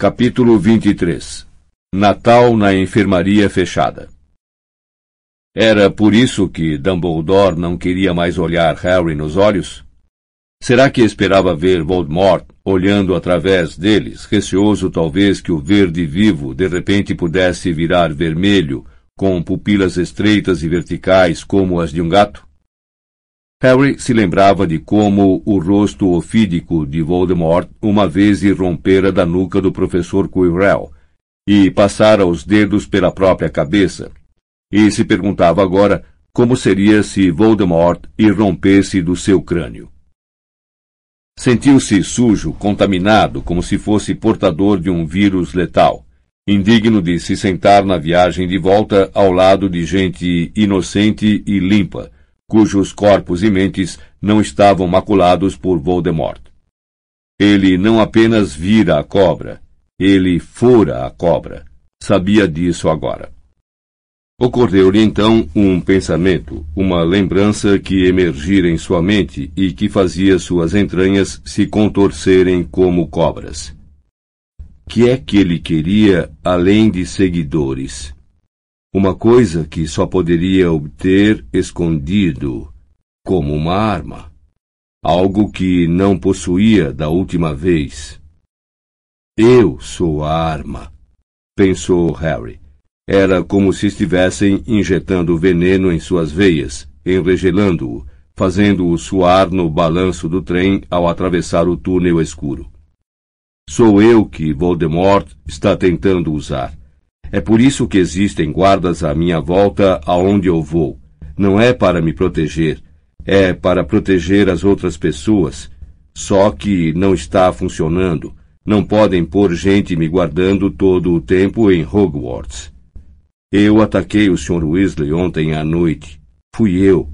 Capítulo 23 Natal na enfermaria fechada Era por isso que Dumbledore não queria mais olhar Harry nos olhos? Será que esperava ver Voldemort olhando através deles, receoso talvez que o verde vivo de repente pudesse virar vermelho, com pupilas estreitas e verticais como as de um gato? Harry se lembrava de como o rosto ofídico de Voldemort uma vez irrompera da nuca do professor Quirrell e passara os dedos pela própria cabeça, e se perguntava agora como seria se Voldemort irrompesse do seu crânio. Sentiu-se sujo, contaminado, como se fosse portador de um vírus letal, indigno de se sentar na viagem de volta ao lado de gente inocente e limpa, cujos corpos e mentes não estavam maculados por Voldemort. Ele não apenas vira a cobra, ele fora a cobra. Sabia disso agora. Ocorreu-lhe então um pensamento, uma lembrança que emergira em sua mente e que fazia suas entranhas se contorcerem como cobras. Que é que ele queria além de seguidores? Uma coisa que só poderia obter escondido, como uma arma, algo que não possuía da última vez. Eu sou a arma, pensou Harry. Era como se estivessem injetando veneno em suas veias, enregelando-o, fazendo-o suar no balanço do trem ao atravessar o túnel escuro. Sou eu que Voldemort está tentando usar. É por isso que existem guardas à minha volta aonde eu vou. Não é para me proteger, é para proteger as outras pessoas. Só que não está funcionando. Não podem pôr gente me guardando todo o tempo em Hogwarts. Eu ataquei o Sr. Weasley ontem à noite. Fui eu.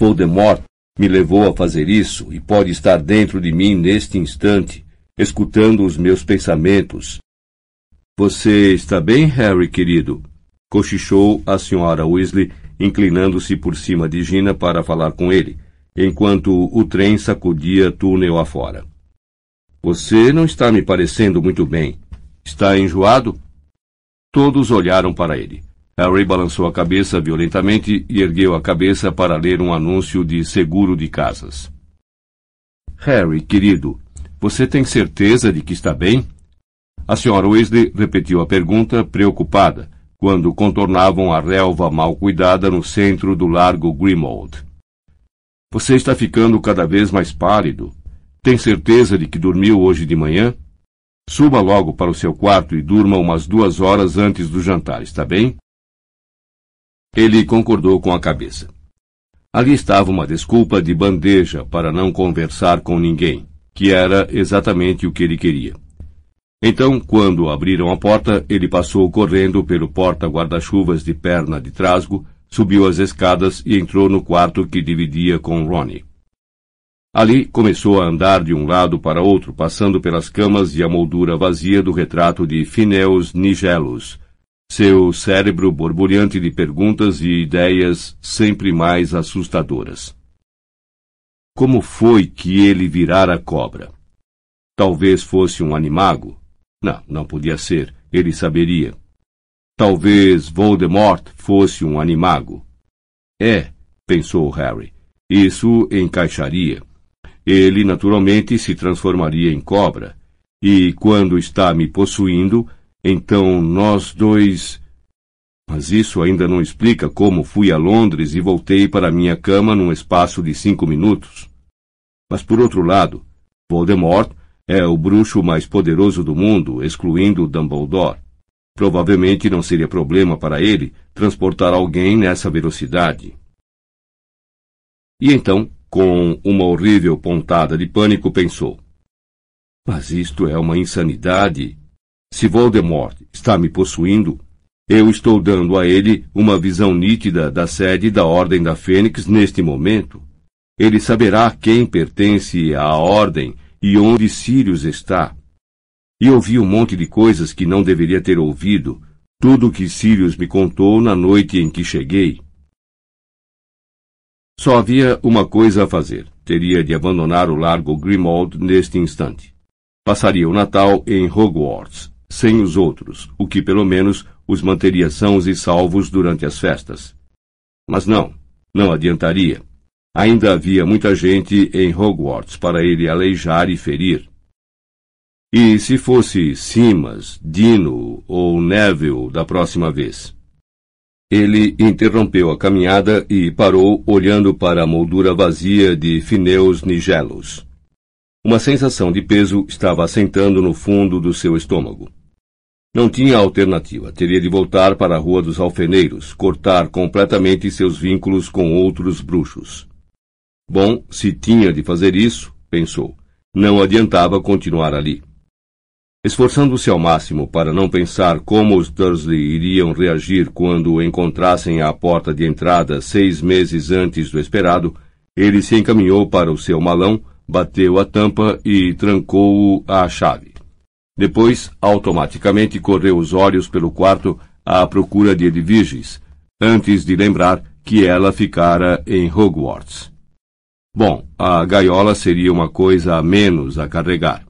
Voldemort me levou a fazer isso e pode estar dentro de mim neste instante, escutando os meus pensamentos, você está bem, Harry, querido? cochichou a senhora Weasley, inclinando-se por cima de Gina para falar com ele, enquanto o trem sacudia túnel afora. Você não está me parecendo muito bem. Está enjoado? Todos olharam para ele. Harry balançou a cabeça violentamente e ergueu a cabeça para ler um anúncio de seguro de casas. Harry, querido, você tem certeza de que está bem? A senhora Weasley repetiu a pergunta, preocupada, quando contornavam a relva mal cuidada no centro do largo Grimmauld. Você está ficando cada vez mais pálido. Tem certeza de que dormiu hoje de manhã? Suba logo para o seu quarto e durma umas duas horas antes do jantar, está bem? Ele concordou com a cabeça. Ali estava uma desculpa de bandeja para não conversar com ninguém, que era exatamente o que ele queria. Então, quando abriram a porta, ele passou correndo pelo porta-guarda-chuvas de perna de trasgo, subiu as escadas e entrou no quarto que dividia com Ronnie. Ali começou a andar de um lado para outro, passando pelas camas e a moldura vazia do retrato de Phineus Nigelos, seu cérebro borbulhante de perguntas e ideias sempre mais assustadoras. Como foi que ele virara cobra? Talvez fosse um animago, não, não podia ser. Ele saberia. Talvez Voldemort fosse um animago. É, pensou Harry. Isso encaixaria. Ele naturalmente se transformaria em cobra. E quando está me possuindo, então nós dois. Mas isso ainda não explica como fui a Londres e voltei para minha cama num espaço de cinco minutos. Mas por outro lado, Voldemort é o bruxo mais poderoso do mundo, excluindo Dumbledore. Provavelmente não seria problema para ele transportar alguém nessa velocidade. E então, com uma horrível pontada de pânico, pensou: Mas isto é uma insanidade. Se Voldemort está me possuindo, eu estou dando a ele uma visão nítida da sede da Ordem da Fênix neste momento. Ele saberá quem pertence à Ordem e onde Sirius está. E ouvi um monte de coisas que não deveria ter ouvido, tudo o que Sirius me contou na noite em que cheguei. Só havia uma coisa a fazer. Teria de abandonar o largo Grimald neste instante. Passaria o Natal em Hogwarts, sem os outros, o que pelo menos os manteria sãos e salvos durante as festas. Mas não, não adiantaria. Ainda havia muita gente em Hogwarts para ele aleijar e ferir. E se fosse Simas, Dino ou Neville da próxima vez? Ele interrompeu a caminhada e parou olhando para a moldura vazia de Fineus Nigelos. Uma sensação de peso estava assentando no fundo do seu estômago. Não tinha alternativa. Teria de voltar para a Rua dos Alfeneiros, cortar completamente seus vínculos com outros bruxos. Bom, se tinha de fazer isso, pensou, não adiantava continuar ali. Esforçando-se ao máximo para não pensar como os Dursley iriam reagir quando o encontrassem à porta de entrada seis meses antes do esperado, ele se encaminhou para o seu malão, bateu a tampa e trancou-o à chave. Depois, automaticamente correu os olhos pelo quarto à procura de Edviges, antes de lembrar que ela ficara em Hogwarts. Bom, a gaiola seria uma coisa a menos a carregar.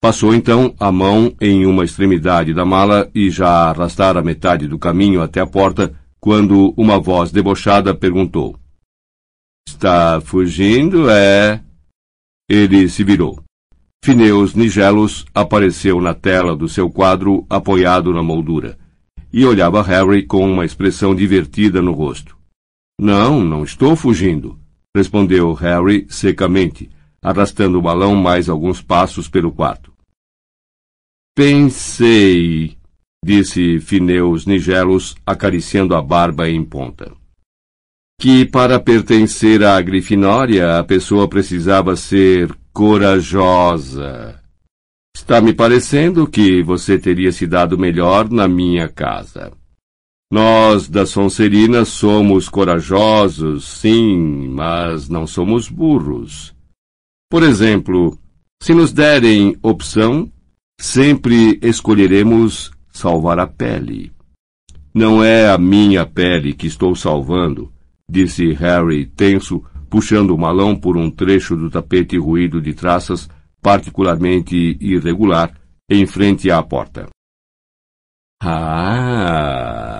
Passou então a mão em uma extremidade da mala e já arrastara metade do caminho até a porta, quando uma voz debochada perguntou: Está fugindo, é? Ele se virou. Fineus Nigelos apareceu na tela do seu quadro apoiado na moldura, e olhava Harry com uma expressão divertida no rosto. Não, não estou fugindo, respondeu Harry secamente, arrastando o balão mais alguns passos pelo quarto. Pensei, disse Fineus Nigelos, acariciando a barba em ponta que para pertencer à Grifinória a pessoa precisava ser corajosa. Está me parecendo que você teria se dado melhor na minha casa. Nós da Sonserina somos corajosos, sim, mas não somos burros. Por exemplo, se nos derem opção, sempre escolheremos salvar a pele. Não é a minha pele que estou salvando, disse Harry tenso, puxando o malão por um trecho do tapete ruído de traças, particularmente irregular, em frente à porta. Ah,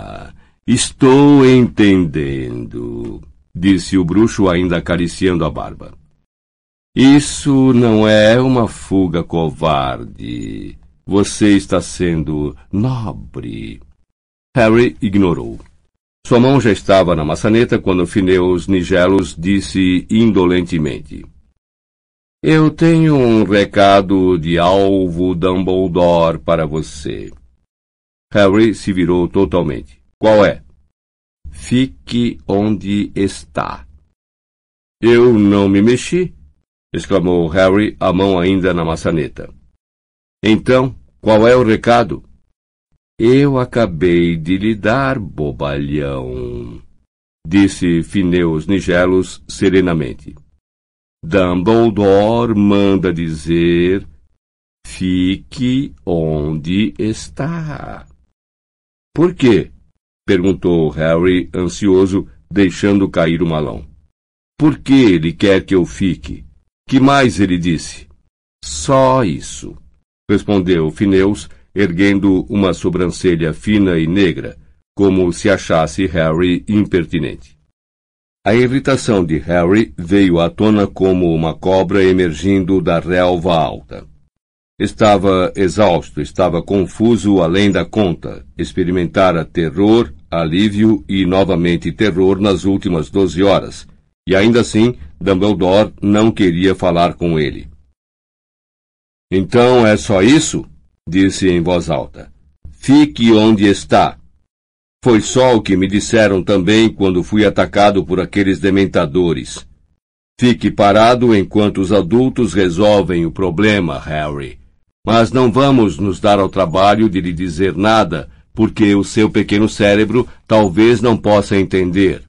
estou entendendo, disse o bruxo ainda acariciando a barba. Isso não é uma fuga covarde. Você está sendo nobre. Harry ignorou. Sua mão já estava na maçaneta quando Fineus Nigelos disse indolentemente. Eu tenho um recado de alvo Dumbledore para você. Harry se virou totalmente. Qual é? Fique onde está. Eu não me mexi, exclamou Harry, a mão ainda na maçaneta. Então, qual é o recado? Eu acabei de lhe dar, bobalhão, disse Fineus Nigelos serenamente. Dumbledore manda dizer: fique onde está. Por quê? Perguntou Harry, ansioso, deixando cair o malão. Por que ele quer que eu fique? Que mais ele disse? Só isso, respondeu Fineus, erguendo uma sobrancelha fina e negra, como se achasse Harry impertinente. A irritação de Harry veio à tona como uma cobra emergindo da relva alta. Estava exausto, estava confuso além da conta, experimentara terror, alívio e novamente terror nas últimas doze horas, e ainda assim Dumbledore não queria falar com ele. Então é só isso? disse em voz alta. Fique onde está. Foi só o que me disseram também quando fui atacado por aqueles dementadores. Fique parado enquanto os adultos resolvem o problema, Harry. Mas não vamos nos dar ao trabalho de lhe dizer nada, porque o seu pequeno cérebro talvez não possa entender.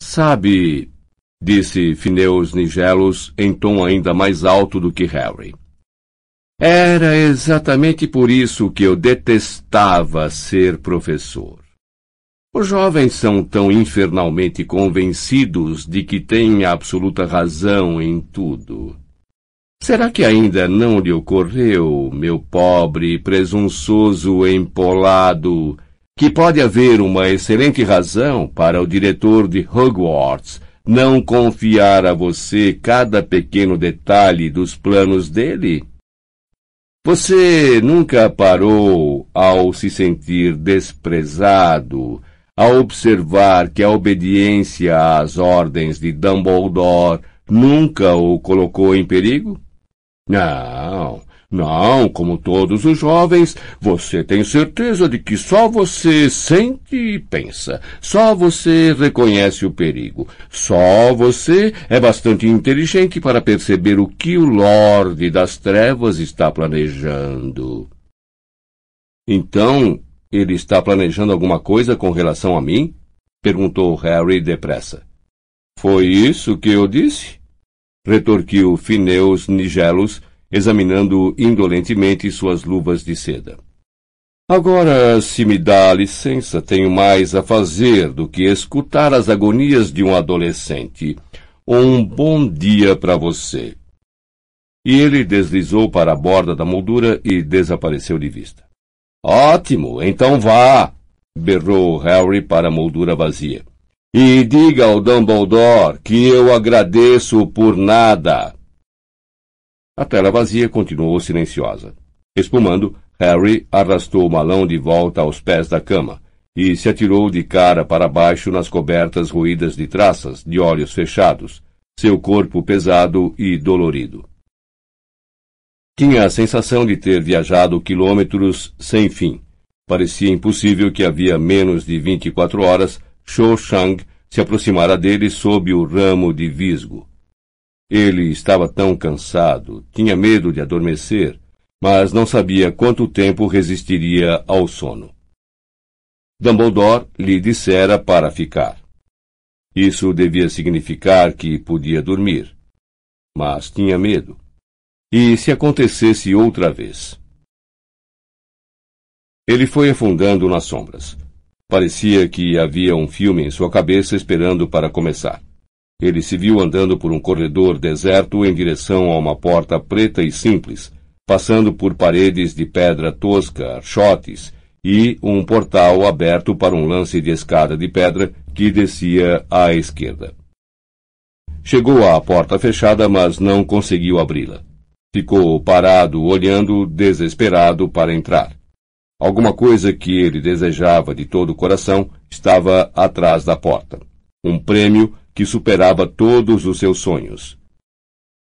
Sabe, disse Fineus Nigelos em tom ainda mais alto do que Harry. Era exatamente por isso que eu detestava ser professor. Os jovens são tão infernalmente convencidos de que têm absoluta razão em tudo. Será que ainda não lhe ocorreu, meu pobre, presunçoso empolado, que pode haver uma excelente razão para o diretor de Hogwarts não confiar a você cada pequeno detalhe dos planos dele? Você nunca parou, ao se sentir desprezado, a observar que a obediência às ordens de Dumbledore nunca o colocou em perigo? Não, não, como todos os jovens, você tem certeza de que só você sente e pensa, só você reconhece o perigo, só você é bastante inteligente para perceber o que o Lorde das Trevas está planejando. Então, ele está planejando alguma coisa com relação a mim? perguntou Harry depressa. Foi isso que eu disse? Retorquiu Fineus Nigelos, examinando indolentemente suas luvas de seda. Agora, se me dá licença, tenho mais a fazer do que escutar as agonias de um adolescente. Um bom dia para você. E ele deslizou para a borda da moldura e desapareceu de vista. Ótimo, então vá! berrou Harry para a moldura vazia. E diga ao Dumbledore que eu agradeço por nada. A tela vazia continuou silenciosa. Espumando, Harry arrastou o malão de volta aos pés da cama e se atirou de cara para baixo nas cobertas ruídas de traças, de olhos fechados, seu corpo pesado e dolorido. Tinha a sensação de ter viajado quilômetros sem fim. Parecia impossível que havia menos de vinte e quatro horas Shou Shang se aproximara dele sob o ramo de visgo. Ele estava tão cansado, tinha medo de adormecer, mas não sabia quanto tempo resistiria ao sono. Dumbledore lhe dissera para ficar. Isso devia significar que podia dormir. Mas tinha medo. E se acontecesse outra vez? Ele foi afundando nas sombras. Parecia que havia um filme em sua cabeça esperando para começar. Ele se viu andando por um corredor deserto em direção a uma porta preta e simples, passando por paredes de pedra tosca, archotes, e um portal aberto para um lance de escada de pedra que descia à esquerda. Chegou à porta fechada, mas não conseguiu abri-la. Ficou parado, olhando, desesperado para entrar. Alguma coisa que ele desejava de todo o coração estava atrás da porta. Um prêmio que superava todos os seus sonhos.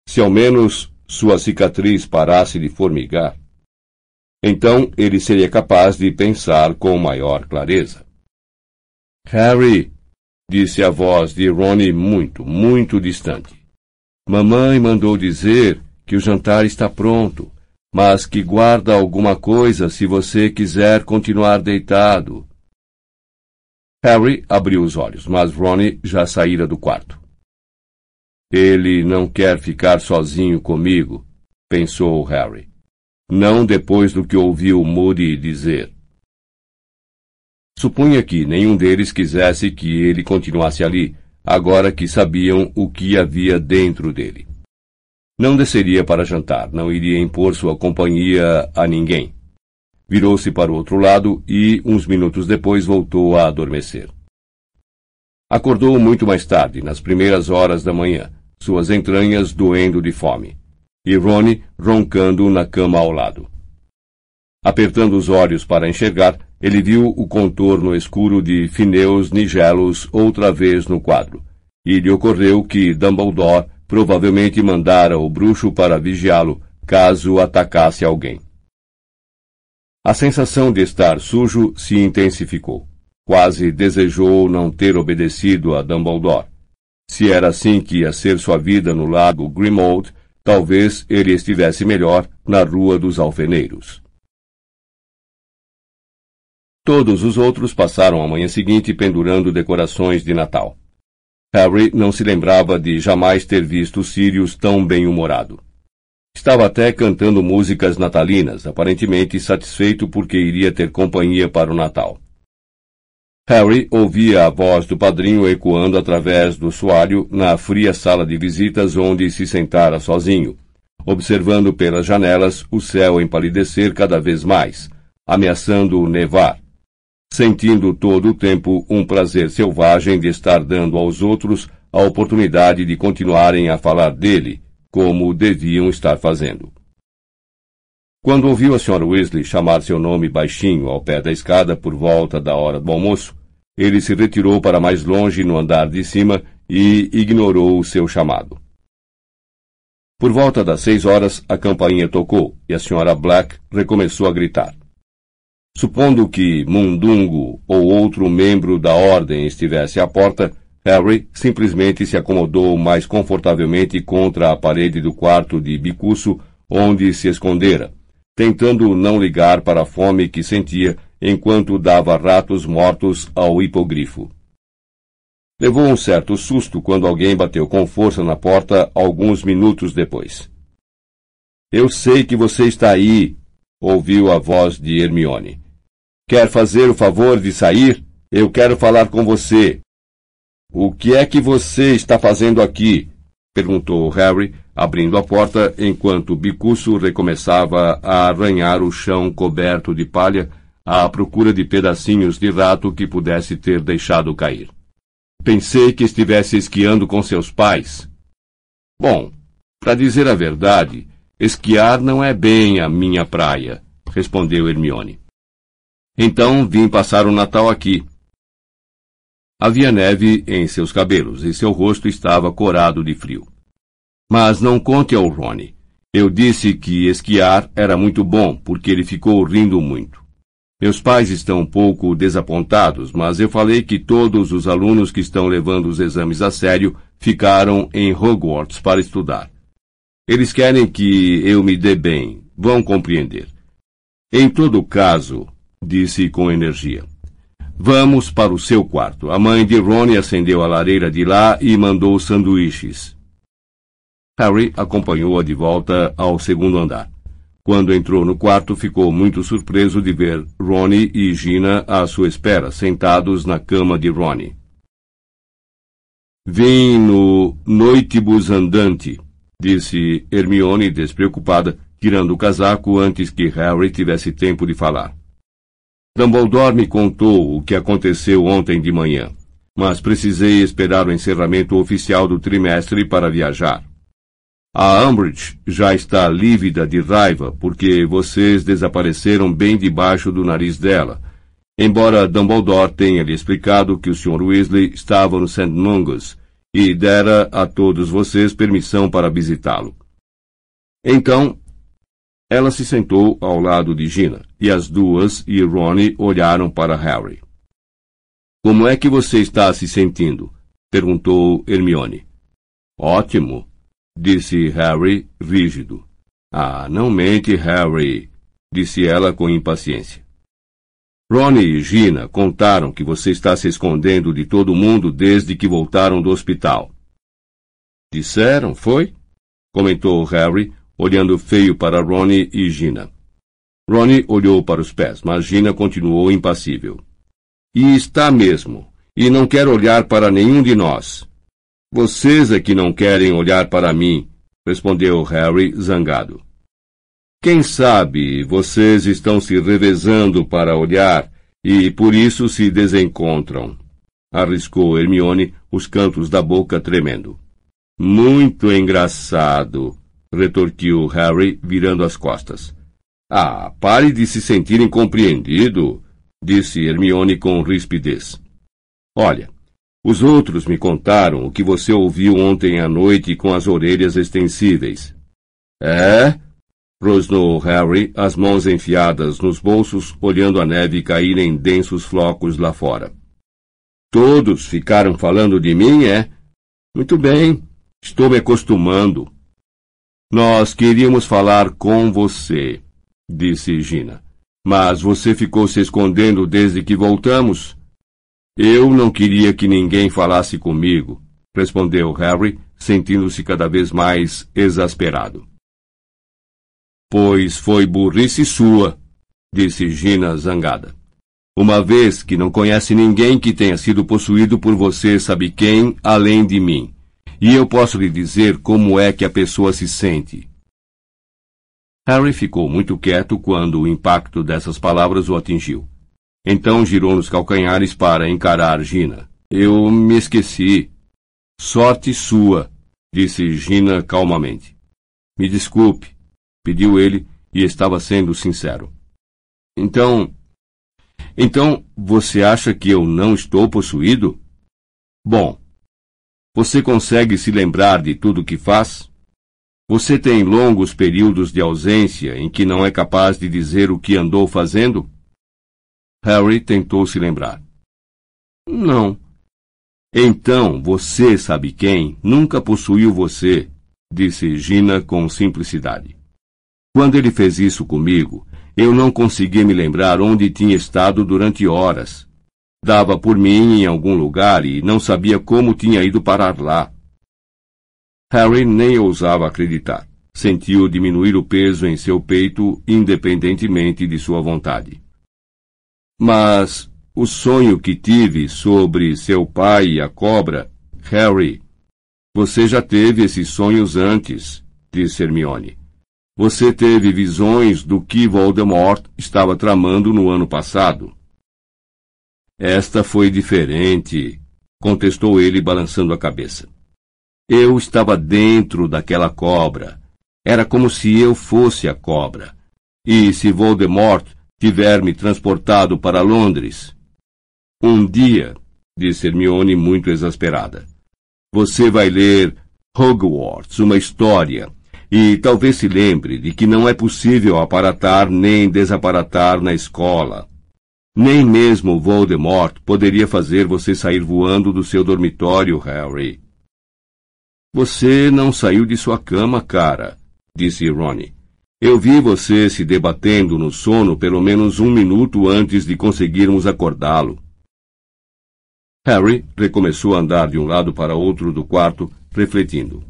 Se ao menos sua cicatriz parasse de formigar, então ele seria capaz de pensar com maior clareza. Harry, disse a voz de Ronnie muito, muito distante. Mamãe mandou dizer que o jantar está pronto, mas que guarda alguma coisa se você quiser continuar deitado. Harry abriu os olhos, mas Ronnie já saíra do quarto. Ele não quer ficar sozinho comigo, pensou Harry. Não depois do que ouviu Moody dizer. Supunha que nenhum deles quisesse que ele continuasse ali, agora que sabiam o que havia dentro dele. Não desceria para jantar, não iria impor sua companhia a ninguém. Virou-se para o outro lado e, uns minutos depois, voltou a adormecer. Acordou muito mais tarde, nas primeiras horas da manhã, suas entranhas doendo de fome, e Ronnie roncando na cama ao lado. Apertando os olhos para enxergar, ele viu o contorno escuro de Fineus Nigelos outra vez no quadro, e lhe ocorreu que Dumbledore provavelmente mandara o bruxo para vigiá-lo caso atacasse alguém. A sensação de estar sujo se intensificou. Quase desejou não ter obedecido a Dumbledore. Se era assim que ia ser sua vida no lago Grimmauld, talvez ele estivesse melhor na Rua dos Alfeneiros. Todos os outros passaram a manhã seguinte pendurando decorações de Natal. Harry não se lembrava de jamais ter visto Sirius tão bem-humorado. Estava até cantando músicas natalinas, aparentemente satisfeito porque iria ter companhia para o Natal. Harry ouvia a voz do padrinho ecoando através do soalho na fria sala de visitas onde se sentara sozinho, observando pelas janelas o céu empalidecer cada vez mais, ameaçando nevar, sentindo todo o tempo um prazer selvagem de estar dando aos outros a oportunidade de continuarem a falar dele, como deviam estar fazendo. Quando ouviu a Sra. Weasley chamar seu nome baixinho ao pé da escada por volta da hora do almoço, ele se retirou para mais longe no andar de cima e ignorou o seu chamado. Por volta das seis horas, a campainha tocou e a Sra. Black recomeçou a gritar. Supondo que Mundungo ou outro membro da ordem estivesse à porta, Harry simplesmente se acomodou mais confortavelmente contra a parede do quarto de bicuço onde se escondera, tentando não ligar para a fome que sentia enquanto dava ratos mortos ao hipogrifo. Levou um certo susto quando alguém bateu com força na porta alguns minutos depois. Eu sei que você está aí, ouviu a voz de Hermione. Quer fazer o favor de sair? Eu quero falar com você. O que é que você está fazendo aqui? perguntou Harry, abrindo a porta enquanto Bicuço recomeçava a arranhar o chão coberto de palha à procura de pedacinhos de rato que pudesse ter deixado cair. Pensei que estivesse esquiando com seus pais. Bom, para dizer a verdade, esquiar não é bem a minha praia, respondeu Hermione. Então vim passar o Natal aqui. Havia neve em seus cabelos e seu rosto estava corado de frio. Mas não conte ao Rony. Eu disse que esquiar era muito bom, porque ele ficou rindo muito. Meus pais estão um pouco desapontados, mas eu falei que todos os alunos que estão levando os exames a sério ficaram em Hogwarts para estudar. Eles querem que eu me dê bem, vão compreender. Em todo caso, disse com energia. Vamos para o seu quarto. A mãe de Ronnie acendeu a lareira de lá e mandou sanduíches. Harry acompanhou-a de volta ao segundo andar. Quando entrou no quarto, ficou muito surpreso de ver Ronnie e Gina à sua espera, sentados na cama de Ronnie. Vim no noitibus andante, disse Hermione despreocupada, tirando o casaco antes que Harry tivesse tempo de falar. Dumbledore me contou o que aconteceu ontem de manhã, mas precisei esperar o encerramento oficial do trimestre para viajar. A Umbridge já está lívida de raiva porque vocês desapareceram bem debaixo do nariz dela, embora Dumbledore tenha lhe explicado que o Sr. Weasley estava no St. Mungus e dera a todos vocês permissão para visitá-lo. Então, ela se sentou ao lado de Gina, e as duas e Ronnie olharam para Harry. Como é que você está se sentindo? perguntou Hermione. Ótimo, disse Harry, rígido. Ah, não mente, Harry, disse ela com impaciência. Ronnie e Gina contaram que você está se escondendo de todo mundo desde que voltaram do hospital. Disseram, foi? comentou Harry, olhando feio para Ronnie e Gina. Ronnie olhou para os pés, mas Gina continuou impassível. E está mesmo. E não quer olhar para nenhum de nós. Vocês é que não querem olhar para mim, respondeu Harry zangado. Quem sabe vocês estão se revezando para olhar e por isso se desencontram. Arriscou Hermione, os cantos da boca tremendo. Muito engraçado, retorquiu Harry, virando as costas. Ah, pare de se sentir incompreendido, disse Hermione com rispidez. Olha, os outros me contaram o que você ouviu ontem à noite com as orelhas extensíveis. É? rosnou Harry, as mãos enfiadas nos bolsos, olhando a neve cair em densos flocos lá fora. Todos ficaram falando de mim, é? Muito bem, estou me acostumando. Nós queríamos falar com você, disse Gina. Mas você ficou se escondendo desde que voltamos? Eu não queria que ninguém falasse comigo, respondeu Harry, sentindo-se cada vez mais exasperado. Pois foi burrice sua, disse Gina zangada. Uma vez que não conhece ninguém que tenha sido possuído por você sabe quem, além de mim e eu posso lhe dizer como é que a pessoa se sente. Harry ficou muito quieto quando o impacto dessas palavras o atingiu. Então girou nos calcanhares para encarar Gina. Eu me esqueci. Sorte sua, disse Gina calmamente. Me desculpe, pediu ele e estava sendo sincero. Então. Então, você acha que eu não estou possuído? Bom, você consegue se lembrar de tudo o que faz? Você tem longos períodos de ausência em que não é capaz de dizer o que andou fazendo? Harry tentou se lembrar. Não. Então, você sabe quem nunca possuiu você, disse Gina com simplicidade. Quando ele fez isso comigo, eu não conseguia me lembrar onde tinha estado durante horas. Dava por mim em algum lugar e não sabia como tinha ido parar lá. Harry nem ousava acreditar. Sentiu diminuir o peso em seu peito independentemente de sua vontade. Mas o sonho que tive sobre seu pai e a cobra, Harry. Você já teve esses sonhos antes, disse Hermione. Você teve visões do que Voldemort estava tramando no ano passado. Esta foi diferente, contestou ele balançando a cabeça. Eu estava dentro daquela cobra. Era como se eu fosse a cobra. E se Voldemort tiver me transportado para Londres. Um dia, disse Hermione muito exasperada, você vai ler Hogwarts, uma história, e talvez se lembre de que não é possível aparatar nem desaparatar na escola. Nem mesmo Voldemort poderia fazer você sair voando do seu dormitório, Harry. Você não saiu de sua cama, cara, disse Ronnie. Eu vi você se debatendo no sono pelo menos um minuto antes de conseguirmos acordá-lo. Harry recomeçou a andar de um lado para outro do quarto, refletindo.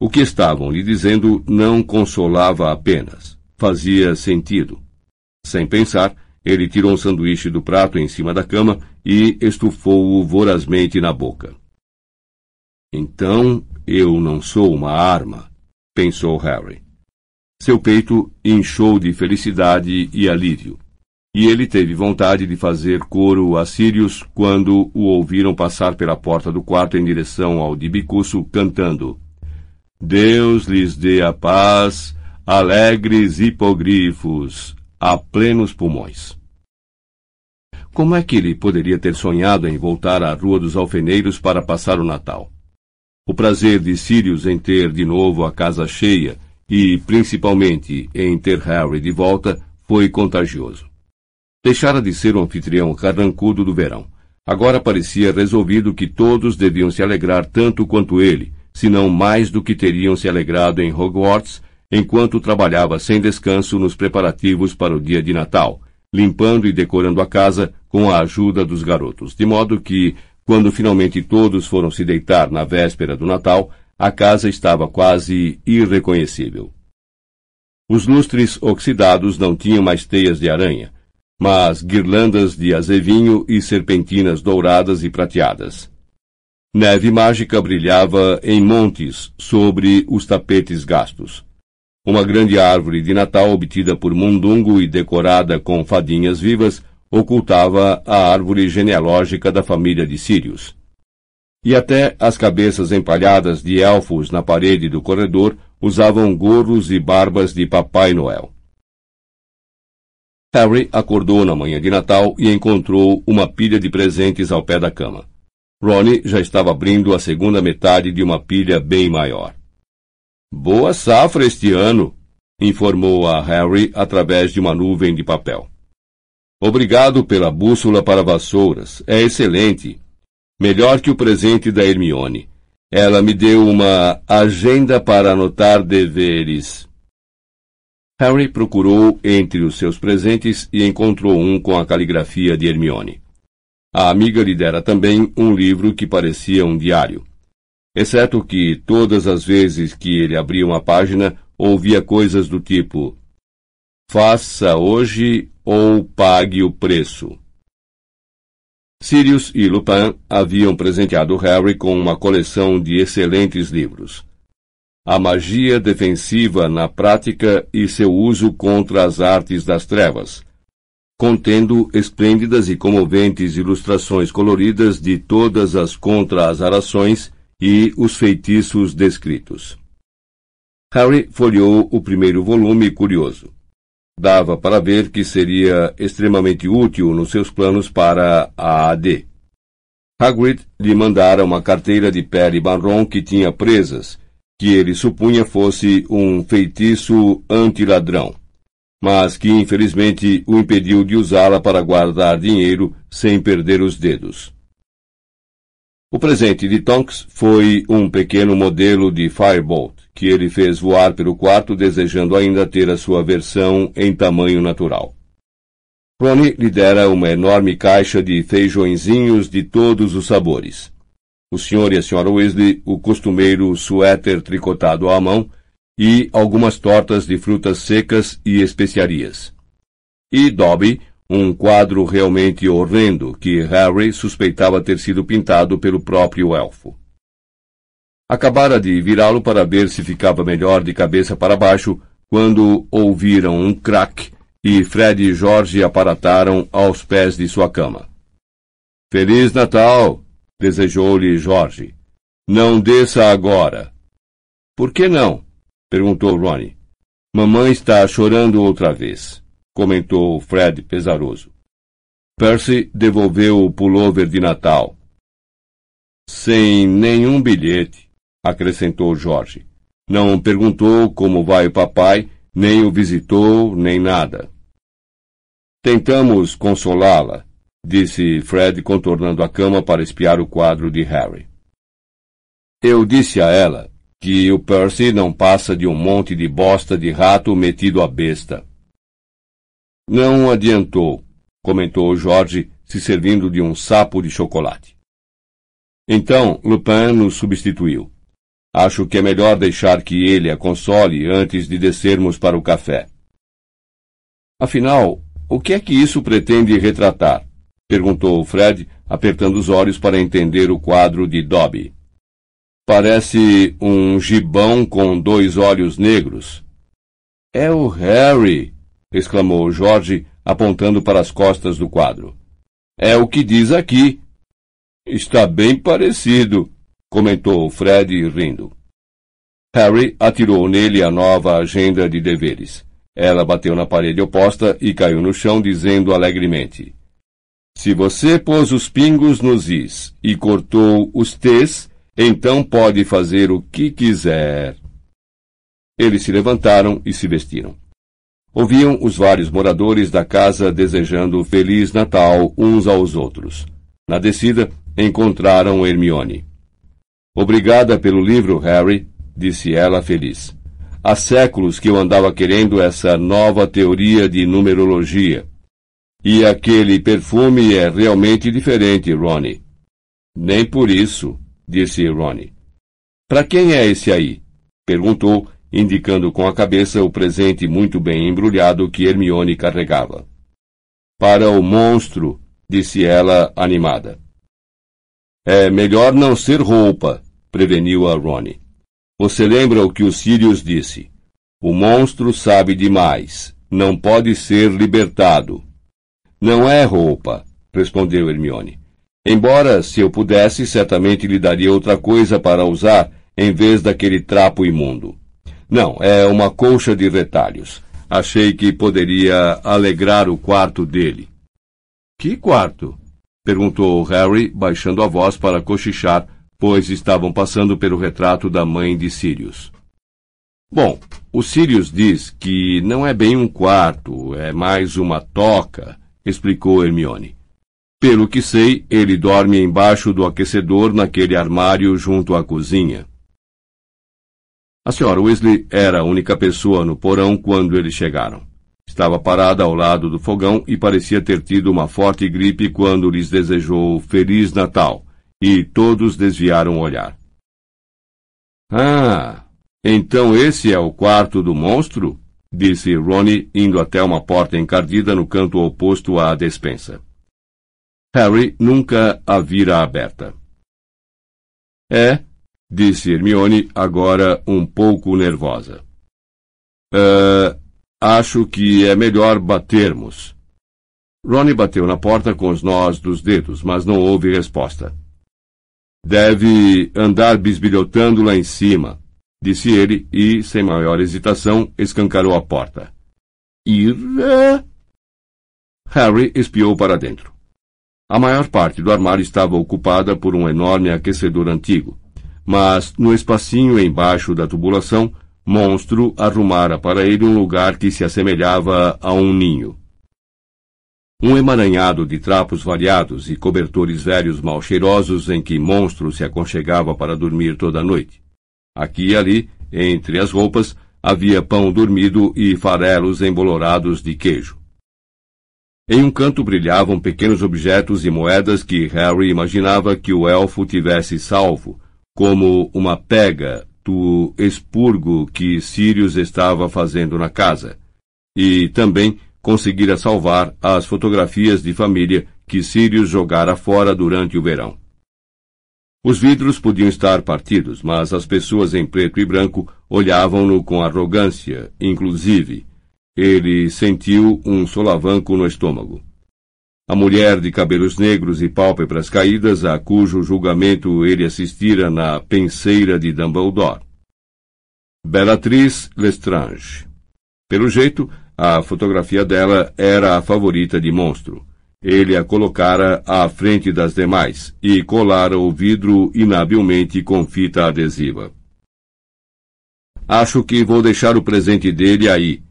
O que estavam lhe dizendo não consolava apenas, fazia sentido. Sem pensar, ele tirou um sanduíche do prato em cima da cama e estufou-o vorazmente na boca. Então eu não sou uma arma, pensou Harry. Seu peito inchou de felicidade e alívio, e ele teve vontade de fazer coro a Sirius quando o ouviram passar pela porta do quarto em direção ao de Bicuço, cantando Deus lhes dê a paz, alegres hipogrifos, a plenos pulmões. Como é que ele poderia ter sonhado em voltar à Rua dos Alfeneiros para passar o Natal? O prazer de Sirius em ter de novo a casa cheia e, principalmente, em ter Harry de volta, foi contagioso. Deixara de ser o anfitrião carrancudo do verão. Agora parecia resolvido que todos deviam se alegrar tanto quanto ele, se não mais do que teriam se alegrado em Hogwarts, enquanto trabalhava sem descanso nos preparativos para o dia de Natal, limpando e decorando a casa com a ajuda dos garotos, de modo que, quando finalmente todos foram se deitar na véspera do Natal, a casa estava quase irreconhecível. Os lustres oxidados não tinham mais teias de aranha, mas guirlandas de azevinho e serpentinas douradas e prateadas. Neve mágica brilhava em montes sobre os tapetes gastos. Uma grande árvore de Natal obtida por Mundungo e decorada com fadinhas vivas ocultava a árvore genealógica da família de Sirius e até as cabeças empalhadas de elfos na parede do corredor usavam gorros e barbas de Papai Noel. Harry acordou na manhã de Natal e encontrou uma pilha de presentes ao pé da cama. Ronnie já estava abrindo a segunda metade de uma pilha bem maior. Boa safra este ano, informou a Harry através de uma nuvem de papel. Obrigado pela bússola para vassouras. É excelente melhor que o presente da Hermione. Ela me deu uma agenda para anotar deveres. Harry procurou entre os seus presentes e encontrou um com a caligrafia de Hermione. A amiga lhe dera também um livro que parecia um diário. Exceto que todas as vezes que ele abria uma página, ouvia coisas do tipo: Faça hoje ou pague o preço. Sirius e Lupin haviam presenteado Harry com uma coleção de excelentes livros. a magia defensiva na prática e seu uso contra as artes das trevas, contendo esplêndidas e comoventes ilustrações coloridas de todas as contra-azarações e os feitiços descritos. Harry folheou o primeiro volume curioso. Dava para ver que seria extremamente útil nos seus planos para a AD. Hagrid lhe mandara uma carteira de pele marrom que tinha presas, que ele supunha fosse um feitiço anti-ladrão, mas que infelizmente o impediu de usá-la para guardar dinheiro sem perder os dedos. O presente de Tonks foi um pequeno modelo de Firebolt, que ele fez voar pelo quarto desejando ainda ter a sua versão em tamanho natural. Ronnie lhe dera uma enorme caixa de feijõezinhos de todos os sabores. O senhor e a senhora Weasley o costumeiro suéter tricotado à mão e algumas tortas de frutas secas e especiarias. E Dobby, um quadro realmente horrendo que Harry suspeitava ter sido pintado pelo próprio elfo. Acabara de virá-lo para ver se ficava melhor de cabeça para baixo quando ouviram um crack e Fred e Jorge aparataram aos pés de sua cama. Feliz Natal! desejou-lhe Jorge. Não desça agora. Por que não? perguntou Ronnie. Mamãe está chorando outra vez, comentou Fred pesaroso. Percy devolveu o pullover de Natal. Sem nenhum bilhete, acrescentou Jorge. Não perguntou como vai o papai, nem o visitou, nem nada. Tentamos consolá-la, disse Fred contornando a cama para espiar o quadro de Harry. Eu disse a ela que o Percy não passa de um monte de bosta de rato metido à besta. Não adiantou, comentou Jorge, se servindo de um sapo de chocolate. Então Lupin nos substituiu. Acho que é melhor deixar que ele a console antes de descermos para o café. Afinal, o que é que isso pretende retratar? perguntou Fred, apertando os olhos para entender o quadro de Dobby. Parece um gibão com dois olhos negros. É o Harry! Exclamou Jorge, apontando para as costas do quadro. É o que diz aqui. Está bem parecido, comentou Fred rindo. Harry atirou nele a nova agenda de deveres. Ela bateu na parede oposta e caiu no chão, dizendo alegremente: Se você pôs os pingos nos is e cortou os t's, então pode fazer o que quiser. Eles se levantaram e se vestiram. Ouviam os vários moradores da casa desejando Feliz Natal uns aos outros. Na descida, encontraram Hermione. Obrigada pelo livro, Harry, disse ela feliz. Há séculos que eu andava querendo essa nova teoria de numerologia. E aquele perfume é realmente diferente, Ronnie. Nem por isso, disse Ronnie. Para quem é esse aí? perguntou, indicando com a cabeça o presente muito bem embrulhado que Hermione carregava. Para o monstro, disse ela, animada. É melhor não ser roupa, preveniu a Ronnie. Você lembra o que o Sirius disse? O monstro sabe demais. Não pode ser libertado. Não é roupa, respondeu Hermione. Embora, se eu pudesse, certamente lhe daria outra coisa para usar em vez daquele trapo imundo. Não, é uma colcha de retalhos. Achei que poderia alegrar o quarto dele. Que quarto? perguntou Harry, baixando a voz para cochichar pois estavam passando pelo retrato da mãe de Sirius. Bom, o Sirius diz que não é bem um quarto, é mais uma toca, explicou Hermione. Pelo que sei, ele dorme embaixo do aquecedor naquele armário junto à cozinha. A senhora Weasley era a única pessoa no porão quando eles chegaram. Estava parada ao lado do fogão e parecia ter tido uma forte gripe quando lhes desejou Feliz Natal e todos desviaram o olhar. Ah, então esse é o quarto do monstro? disse Ronnie, indo até uma porta encardida no canto oposto à despensa. Harry nunca a vira aberta. É, disse Hermione, agora um pouco nervosa. Uh, acho que é melhor batermos. Ronnie bateu na porta com os nós dos dedos, mas não houve resposta. Deve andar bisbilhotando lá em cima, disse ele e, sem maior hesitação, escancarou a porta. Ir. Harry espiou para dentro. A maior parte do armário estava ocupada por um enorme aquecedor antigo, mas no espacinho embaixo da tubulação, Monstro arrumara para ele um lugar que se assemelhava a um ninho. Um emaranhado de trapos variados e cobertores velhos mal cheirosos em que Monstro se aconchegava para dormir toda a noite. Aqui e ali, entre as roupas, havia pão dormido e farelos embolorados de queijo. Em um canto brilhavam pequenos objetos e moedas que Harry imaginava que o elfo tivesse salvo, como uma pega do expurgo que Sirius estava fazendo na casa, e também conseguira salvar as fotografias de família que Sirius jogara fora durante o verão. Os vidros podiam estar partidos, mas as pessoas em preto e branco olhavam-no com arrogância, inclusive, ele sentiu um solavanco no estômago. A mulher de cabelos negros e pálpebras caídas, a cujo julgamento ele assistira na penseira de Dumbledore. Bellatriz Lestrange. Pelo jeito, a fotografia dela era a favorita de Monstro. Ele a colocara à frente das demais e colara o vidro inabilmente com fita adesiva. Acho que vou deixar o presente dele aí,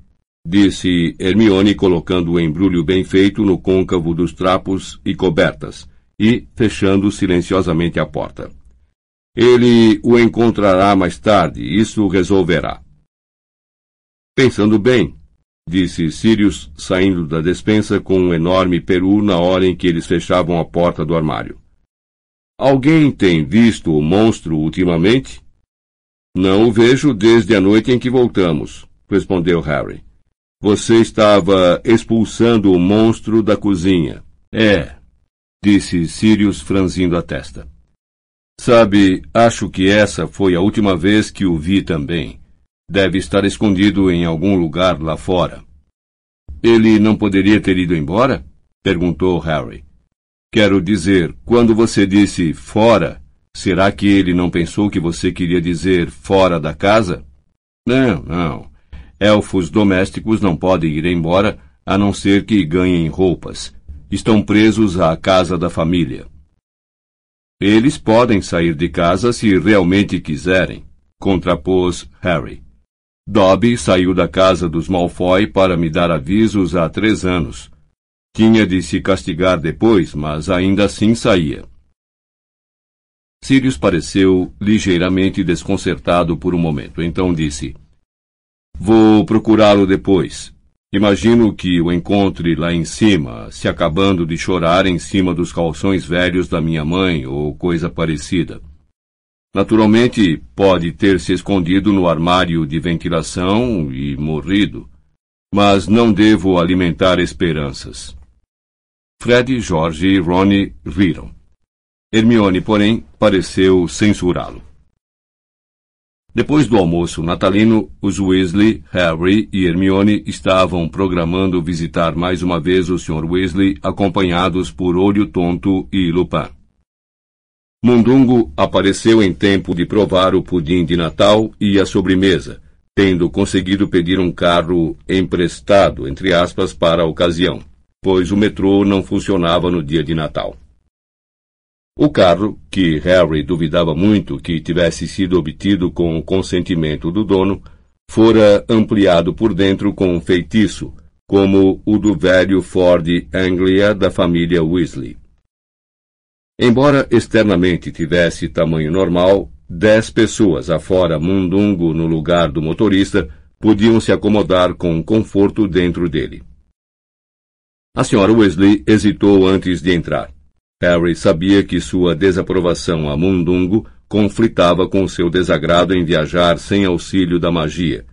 disse Hermione colocando o embrulho bem feito no côncavo dos trapos e cobertas, e fechando silenciosamente a porta. Ele o encontrará mais tarde, isso resolverá. Pensando bem, disse Sirius, saindo da despensa com um enorme peru na hora em que eles fechavam a porta do armário. Alguém tem visto o monstro ultimamente? Não o vejo desde a noite em que voltamos, respondeu Harry. Você estava expulsando o monstro da cozinha. É, disse Sirius franzindo a testa. Sabe, acho que essa foi a última vez que o vi também. Deve estar escondido em algum lugar lá fora. Ele não poderia ter ido embora? perguntou Harry. Quero dizer, quando você disse fora, será que ele não pensou que você queria dizer fora da casa? Não, não. Elfos domésticos não podem ir embora a não ser que ganhem roupas. Estão presos à casa da família. Eles podem sair de casa se realmente quiserem, contrapôs Harry. Dobby saiu da casa dos Malfoy para me dar avisos há três anos. Tinha de se castigar depois, mas ainda assim saía. Sirius pareceu ligeiramente desconcertado por um momento, então disse: Vou procurá-lo depois. Imagino que o encontre lá em cima, se acabando de chorar em cima dos calções velhos da minha mãe ou coisa parecida. Naturalmente, pode ter se escondido no armário de ventilação e morrido. Mas não devo alimentar esperanças. Fred, George e Ronnie riram. Hermione, porém, pareceu censurá-lo. Depois do almoço natalino, os Weasley, Harry e Hermione estavam programando visitar mais uma vez o Sr. Weasley, acompanhados por Olho Tonto e Lupin. Mundungo apareceu em tempo de provar o pudim de Natal e a sobremesa, tendo conseguido pedir um carro emprestado, entre aspas, para a ocasião, pois o metrô não funcionava no dia de Natal. O carro, que Harry duvidava muito que tivesse sido obtido com o consentimento do dono, fora ampliado por dentro com um feitiço, como o do velho Ford Anglia da família Weasley. Embora externamente tivesse tamanho normal, dez pessoas afora Mundungo no lugar do motorista podiam se acomodar com conforto dentro dele. A senhora Weasley hesitou antes de entrar. Harry sabia que sua desaprovação a Mundungo conflitava com seu desagrado em viajar sem auxílio da magia.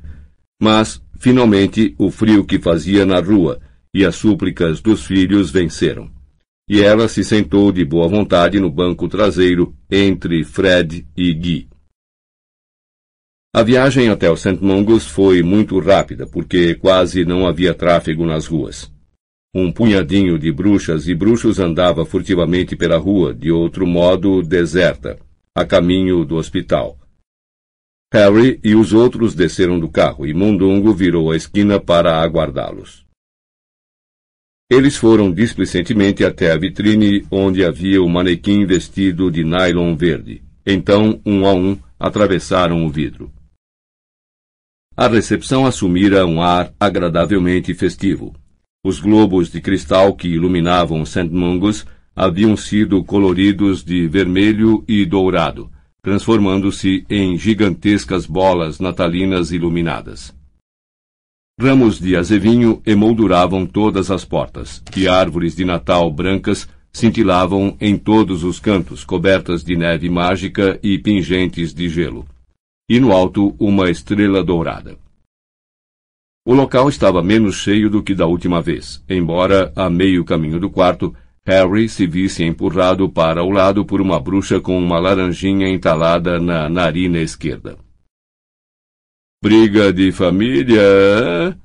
Mas, finalmente, o frio que fazia na rua e as súplicas dos filhos venceram. E ela se sentou de boa vontade no banco traseiro entre Fred e Guy. A viagem até o St. Mungus foi muito rápida, porque quase não havia tráfego nas ruas. Um punhadinho de bruxas e bruxos andava furtivamente pela rua, de outro modo deserta, a caminho do hospital. Harry e os outros desceram do carro e Mundungo virou a esquina para aguardá-los. Eles foram displicentemente até a vitrine onde havia o manequim vestido de nylon verde. Então, um a um, atravessaram o vidro. A recepção assumira um ar agradavelmente festivo. Os globos de cristal que iluminavam St. Mungus haviam sido coloridos de vermelho e dourado, transformando-se em gigantescas bolas natalinas iluminadas. Ramos de azevinho emolduravam todas as portas, e árvores de Natal brancas cintilavam em todos os cantos, cobertas de neve mágica e pingentes de gelo. E no alto, uma estrela dourada. O local estava menos cheio do que da última vez, embora, a meio caminho do quarto, Harry se visse empurrado para o lado por uma bruxa com uma laranjinha entalada na narina esquerda. Briga de família?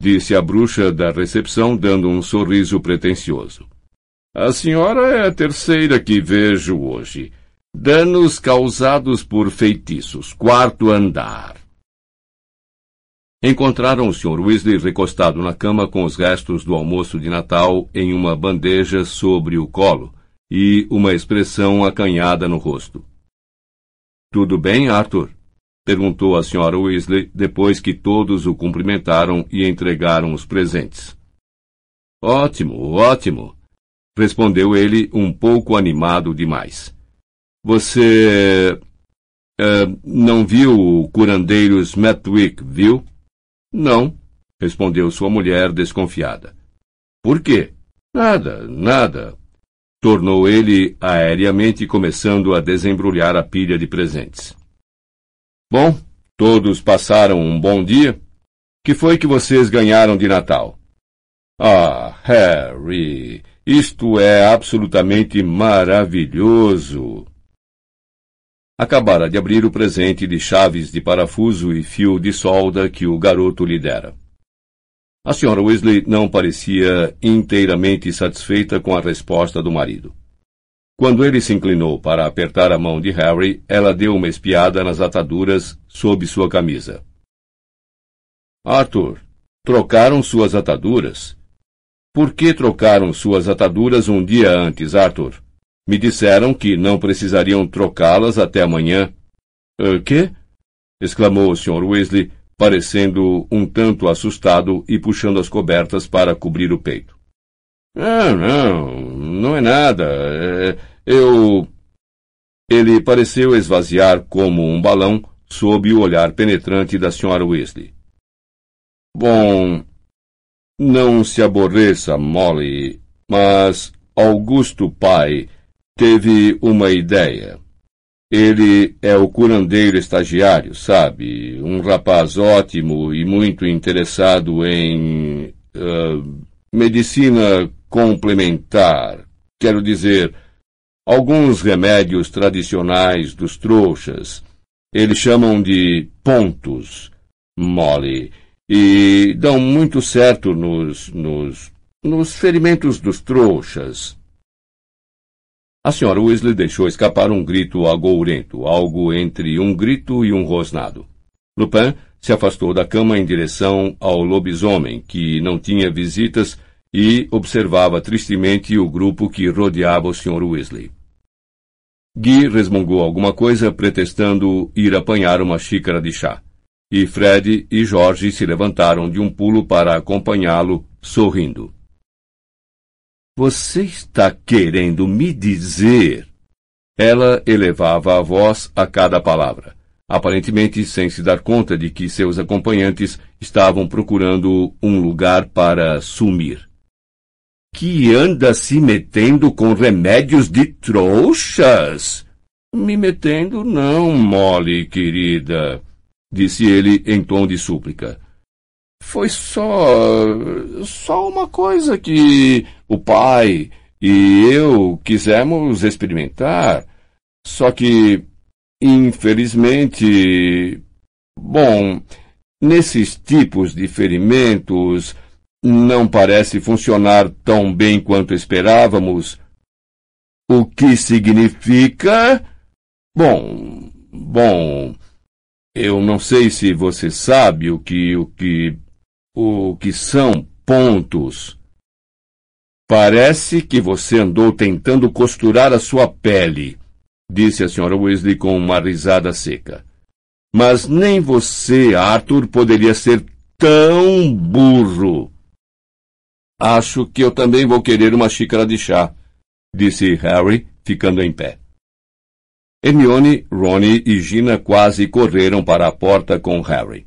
disse a bruxa da recepção, dando um sorriso pretensioso. A senhora é a terceira que vejo hoje. Danos causados por feitiços. Quarto andar. Encontraram o Sr. Weasley recostado na cama com os restos do almoço de Natal em uma bandeja sobre o colo e uma expressão acanhada no rosto. Tudo bem, Arthur? perguntou a Sra. Weasley depois que todos o cumprimentaram e entregaram os presentes. Ótimo, ótimo, respondeu ele um pouco animado demais. Você. Uh, não viu o curandeiro Smethwick, viu? Não, respondeu sua mulher desconfiada. Por quê? Nada, nada. Tornou ele aéreamente, começando a desembrulhar a pilha de presentes. Bom, todos passaram um bom dia? Que foi que vocês ganharam de Natal? Ah, Harry, isto é absolutamente maravilhoso. Acabara de abrir o presente de chaves de parafuso e fio de solda que o garoto lhe dera. A senhora Weasley não parecia inteiramente satisfeita com a resposta do marido. Quando ele se inclinou para apertar a mão de Harry, ela deu uma espiada nas ataduras sob sua camisa. Arthur, trocaram suas ataduras? Por que trocaram suas ataduras um dia antes, Arthur? Me disseram que não precisariam trocá-las até amanhã. Uh, quê? exclamou o Sr. Weasley, parecendo um tanto assustado e puxando as cobertas para cobrir o peito. Ah, não, não é nada. É, eu. Ele pareceu esvaziar como um balão sob o olhar penetrante da Sra. Weasley. Bom, não se aborreça, Molly, mas Augusto Pai teve uma ideia. Ele é o curandeiro estagiário, sabe? Um rapaz ótimo e muito interessado em uh, medicina complementar. Quero dizer, alguns remédios tradicionais dos trouxas. Eles chamam de pontos, Molly, e dão muito certo nos, nos, nos ferimentos dos trouxas. A senhora Weasley deixou escapar um grito agourento, algo entre um grito e um rosnado. Lupin se afastou da cama em direção ao lobisomem, que não tinha visitas, e observava tristemente o grupo que rodeava o Sr. Weasley. Guy resmungou alguma coisa, pretextando ir apanhar uma xícara de chá. E Fred e Jorge se levantaram de um pulo para acompanhá-lo, sorrindo. Você está querendo me dizer? Ela elevava a voz a cada palavra, aparentemente sem se dar conta de que seus acompanhantes estavam procurando um lugar para sumir. Que anda se metendo com remédios de trouxas? Me metendo não, Molly, querida, disse ele em tom de súplica. Foi só. só uma coisa que o pai e eu quisemos experimentar. Só que, infelizmente. Bom, nesses tipos de ferimentos não parece funcionar tão bem quanto esperávamos. O que significa? Bom, bom, eu não sei se você sabe o que o que o que são pontos. Parece que você andou tentando costurar a sua pele, disse a senhora Weasley com uma risada seca. Mas nem você, Arthur, poderia ser tão burro. Acho que eu também vou querer uma xícara de chá, disse Harry, ficando em pé. Hermione, Ronnie e Gina quase correram para a porta com Harry.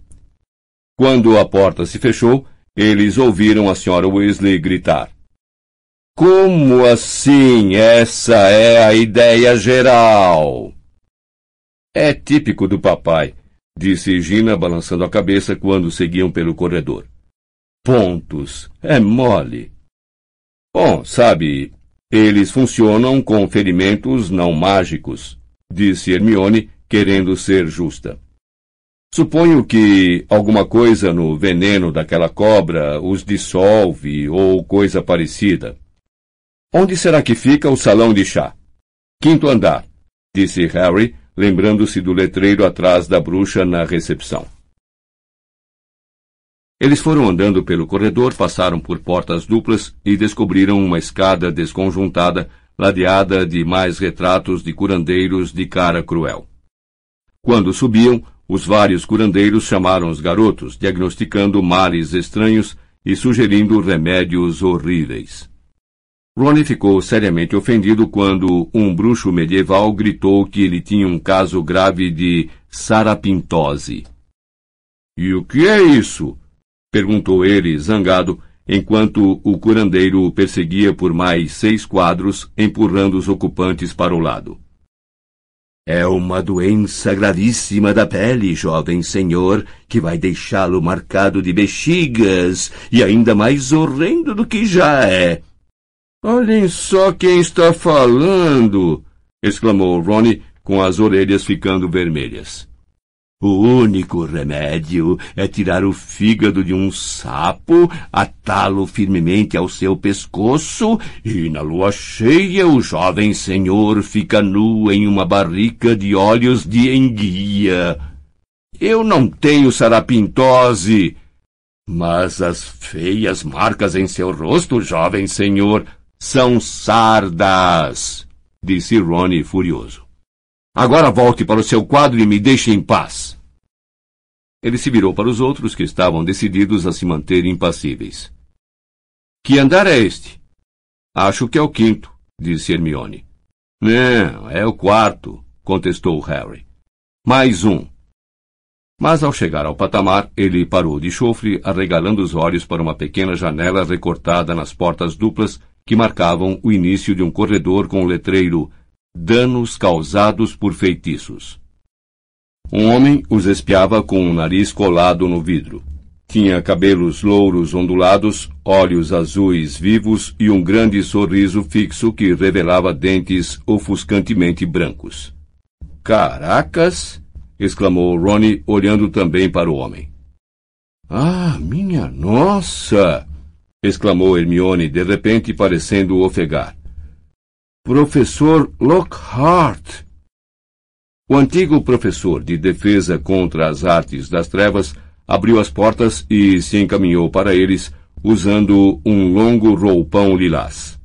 Quando a porta se fechou, eles ouviram a senhora Weasley gritar. Como assim? Essa é a ideia geral. É típico do papai, disse Gina balançando a cabeça quando seguiam pelo corredor. Pontos. É mole. Bom, sabe, eles funcionam com ferimentos não mágicos, disse Hermione, querendo ser justa. Suponho que alguma coisa no veneno daquela cobra os dissolve ou coisa parecida. Onde será que fica o salão de chá? Quinto andar, disse Harry, lembrando-se do letreiro atrás da bruxa na recepção. Eles foram andando pelo corredor, passaram por portas duplas e descobriram uma escada desconjuntada, ladeada de mais retratos de curandeiros de cara cruel. Quando subiam, os vários curandeiros chamaram os garotos, diagnosticando males estranhos e sugerindo remédios horríveis. Ronnie ficou seriamente ofendido quando um bruxo medieval gritou que ele tinha um caso grave de sarapintose. E o que é isso? Perguntou ele, zangado, enquanto o curandeiro o perseguia por mais seis quadros, empurrando os ocupantes para o lado. É uma doença gravíssima da pele, jovem senhor, que vai deixá-lo marcado de bexigas e ainda mais horrendo do que já é. Olhem só quem está falando! exclamou Ronnie, com as orelhas ficando vermelhas. O único remédio é tirar o fígado de um sapo, atá-lo firmemente ao seu pescoço e, na lua cheia, o jovem senhor fica nu em uma barrica de óleos de enguia. Eu não tenho sarapintose, mas as feias marcas em seu rosto, jovem senhor, são sardas, disse Ronnie furioso. Agora volte para o seu quadro e me deixe em paz. Ele se virou para os outros que estavam decididos a se manter impassíveis. Que andar é este? Acho que é o quinto, disse Hermione. Não, é o quarto, contestou Harry. Mais um. Mas ao chegar ao patamar, ele parou de chofre, arregalando os olhos para uma pequena janela recortada nas portas duplas que marcavam o início de um corredor com o letreiro danos causados por feitiços. Um homem os espiava com o nariz colado no vidro. Tinha cabelos louros ondulados, olhos azuis vivos e um grande sorriso fixo que revelava dentes ofuscantemente brancos. Caracas! exclamou Ronnie, olhando também para o homem. Ah, minha nossa! exclamou Hermione, de repente parecendo ofegar. Professor Lockhart! O antigo professor de defesa contra as artes das trevas abriu as portas e se encaminhou para eles, usando um longo roupão lilás.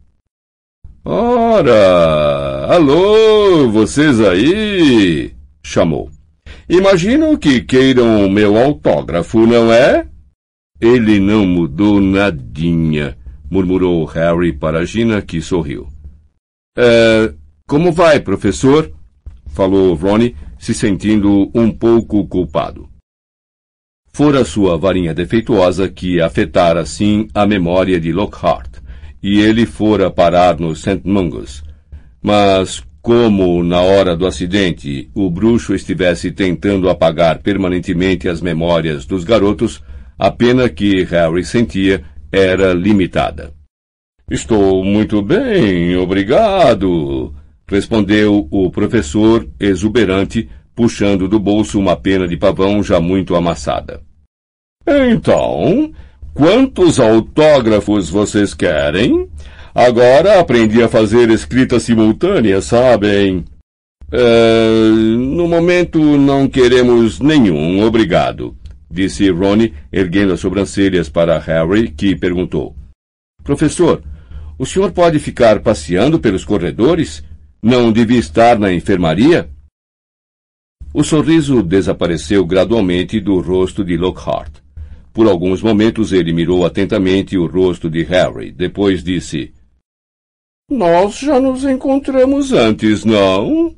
Ora! Alô, vocês aí! chamou. Imagino que queiram meu autógrafo, não é? Ele não mudou nadinha, murmurou Harry para Gina, que sorriu. É, como vai, professor? falou Ronnie, se sentindo um pouco culpado. Fora sua varinha defeituosa que afetara assim a memória de Lockhart, e ele fora parar no St. Mungus. Mas, como na hora do acidente o bruxo estivesse tentando apagar permanentemente as memórias dos garotos, a pena que Harry sentia era limitada. Estou muito bem, obrigado, respondeu o professor exuberante, puxando do bolso uma pena de pavão já muito amassada. Então, quantos autógrafos vocês querem? Agora aprendi a fazer escrita simultânea, sabem? É, no momento não queremos nenhum, obrigado, disse Ronnie, erguendo as sobrancelhas para Harry, que perguntou. Professor, o senhor pode ficar passeando pelos corredores? Não devia estar na enfermaria? O sorriso desapareceu gradualmente do rosto de Lockhart. Por alguns momentos ele mirou atentamente o rosto de Harry. Depois disse: Nós já nos encontramos antes, não?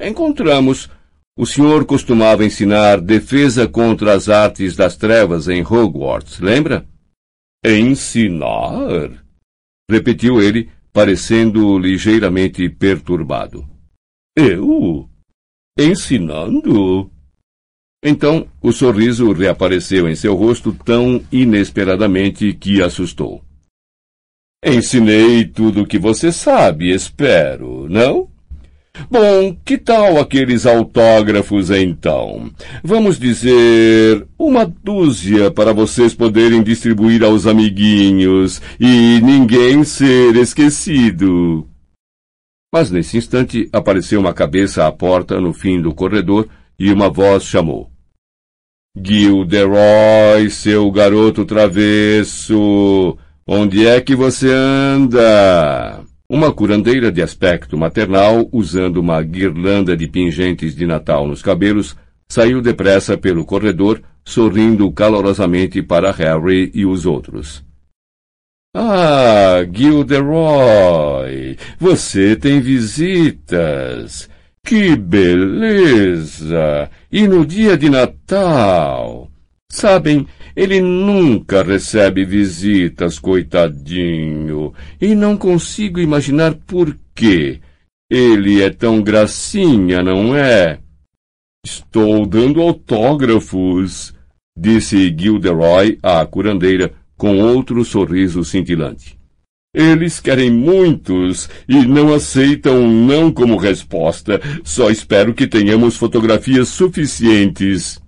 Encontramos. O senhor costumava ensinar defesa contra as artes das trevas em Hogwarts, lembra? Ensinar? Repetiu ele, parecendo ligeiramente perturbado. Eu? Ensinando? Então o sorriso reapareceu em seu rosto tão inesperadamente que assustou. Ensinei tudo o que você sabe, espero, não? Bom, que tal aqueles autógrafos então? Vamos dizer uma dúzia para vocês poderem distribuir aos amiguinhos e ninguém ser esquecido. Mas nesse instante apareceu uma cabeça à porta no fim do corredor e uma voz chamou. Gilderoy, seu garoto travesso, onde é que você anda? Uma curandeira de aspecto maternal, usando uma guirlanda de pingentes de Natal nos cabelos, saiu depressa pelo corredor, sorrindo calorosamente para Harry e os outros. Ah, Gilderoy, você tem visitas. Que beleza! E no dia de Natal? Sabem, ele nunca recebe visitas, coitadinho, e não consigo imaginar por quê. Ele é tão gracinha, não é? Estou dando autógrafos, disse Gilderoy à curandeira com outro sorriso cintilante. Eles querem muitos e não aceitam não como resposta. Só espero que tenhamos fotografias suficientes.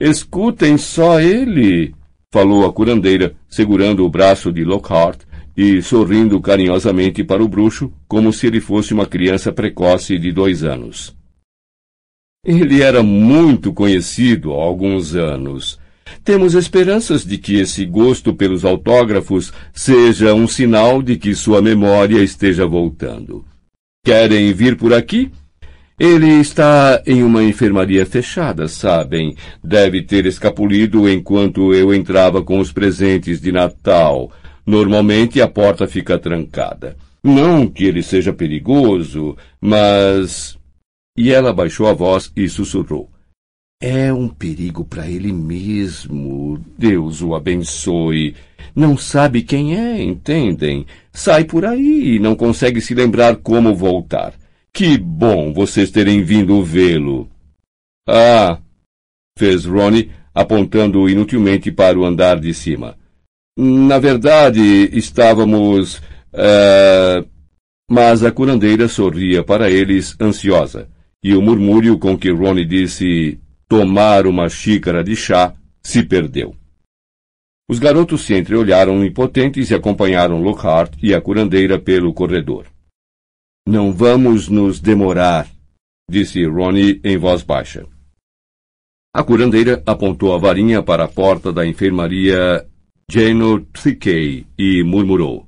Escutem só ele, falou a curandeira, segurando o braço de Lockhart e sorrindo carinhosamente para o bruxo, como se ele fosse uma criança precoce de dois anos. Ele era muito conhecido há alguns anos. Temos esperanças de que esse gosto pelos autógrafos seja um sinal de que sua memória esteja voltando. Querem vir por aqui? Ele está em uma enfermaria fechada, sabem. Deve ter escapulido enquanto eu entrava com os presentes de Natal. Normalmente a porta fica trancada. Não que ele seja perigoso, mas. E ela baixou a voz e sussurrou. É um perigo para ele mesmo. Deus o abençoe. Não sabe quem é, entendem? Sai por aí e não consegue se lembrar como voltar. Que bom vocês terem vindo vê-lo. Ah, fez Ronnie, apontando inutilmente para o andar de cima. Na verdade, estávamos. Uh... Mas a curandeira sorria para eles, ansiosa, e o murmúrio com que Ronnie disse tomar uma xícara de chá se perdeu. Os garotos se entreolharam impotentes e acompanharam Lockhart e a curandeira pelo corredor. Não vamos nos demorar, disse Ronnie em voz baixa. A curandeira apontou a varinha para a porta da enfermaria Geno Trickey e murmurou.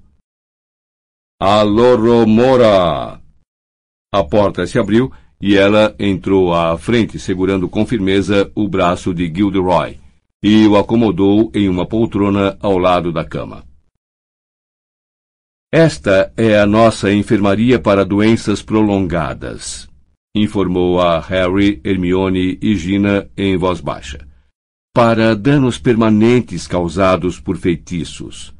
Aloromora! A porta se abriu e ela entrou à frente segurando com firmeza o braço de Gilderoy e o acomodou em uma poltrona ao lado da cama. Esta é a nossa enfermaria para doenças prolongadas, informou a Harry, Hermione e Gina em voz baixa. Para danos permanentes causados por feitiços.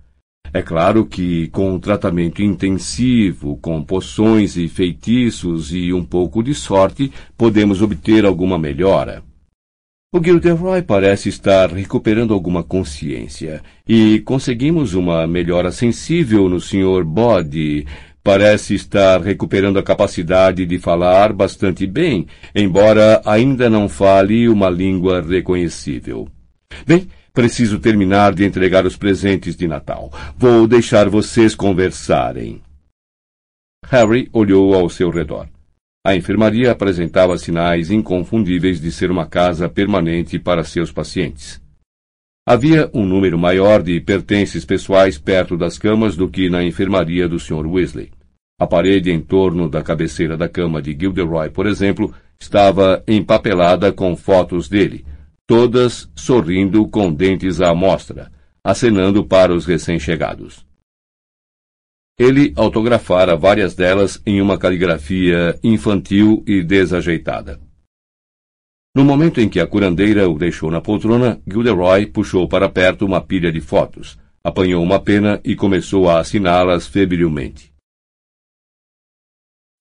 É claro que, com um tratamento intensivo, com poções e feitiços e um pouco de sorte, podemos obter alguma melhora. O Gilderoy parece estar recuperando alguma consciência, e conseguimos uma melhora sensível no Sr. Bode, parece estar recuperando a capacidade de falar bastante bem, embora ainda não fale uma língua reconhecível. Bem, preciso terminar de entregar os presentes de Natal. Vou deixar vocês conversarem. Harry olhou ao seu redor. A enfermaria apresentava sinais inconfundíveis de ser uma casa permanente para seus pacientes. Havia um número maior de pertences pessoais perto das camas do que na enfermaria do Sr. Weasley. A parede em torno da cabeceira da cama de Gilderoy, por exemplo, estava empapelada com fotos dele, todas sorrindo com dentes à mostra, acenando para os recém-chegados. Ele autografara várias delas em uma caligrafia infantil e desajeitada. No momento em que a curandeira o deixou na poltrona, Gilderoy puxou para perto uma pilha de fotos, apanhou uma pena e começou a assiná-las febrilmente.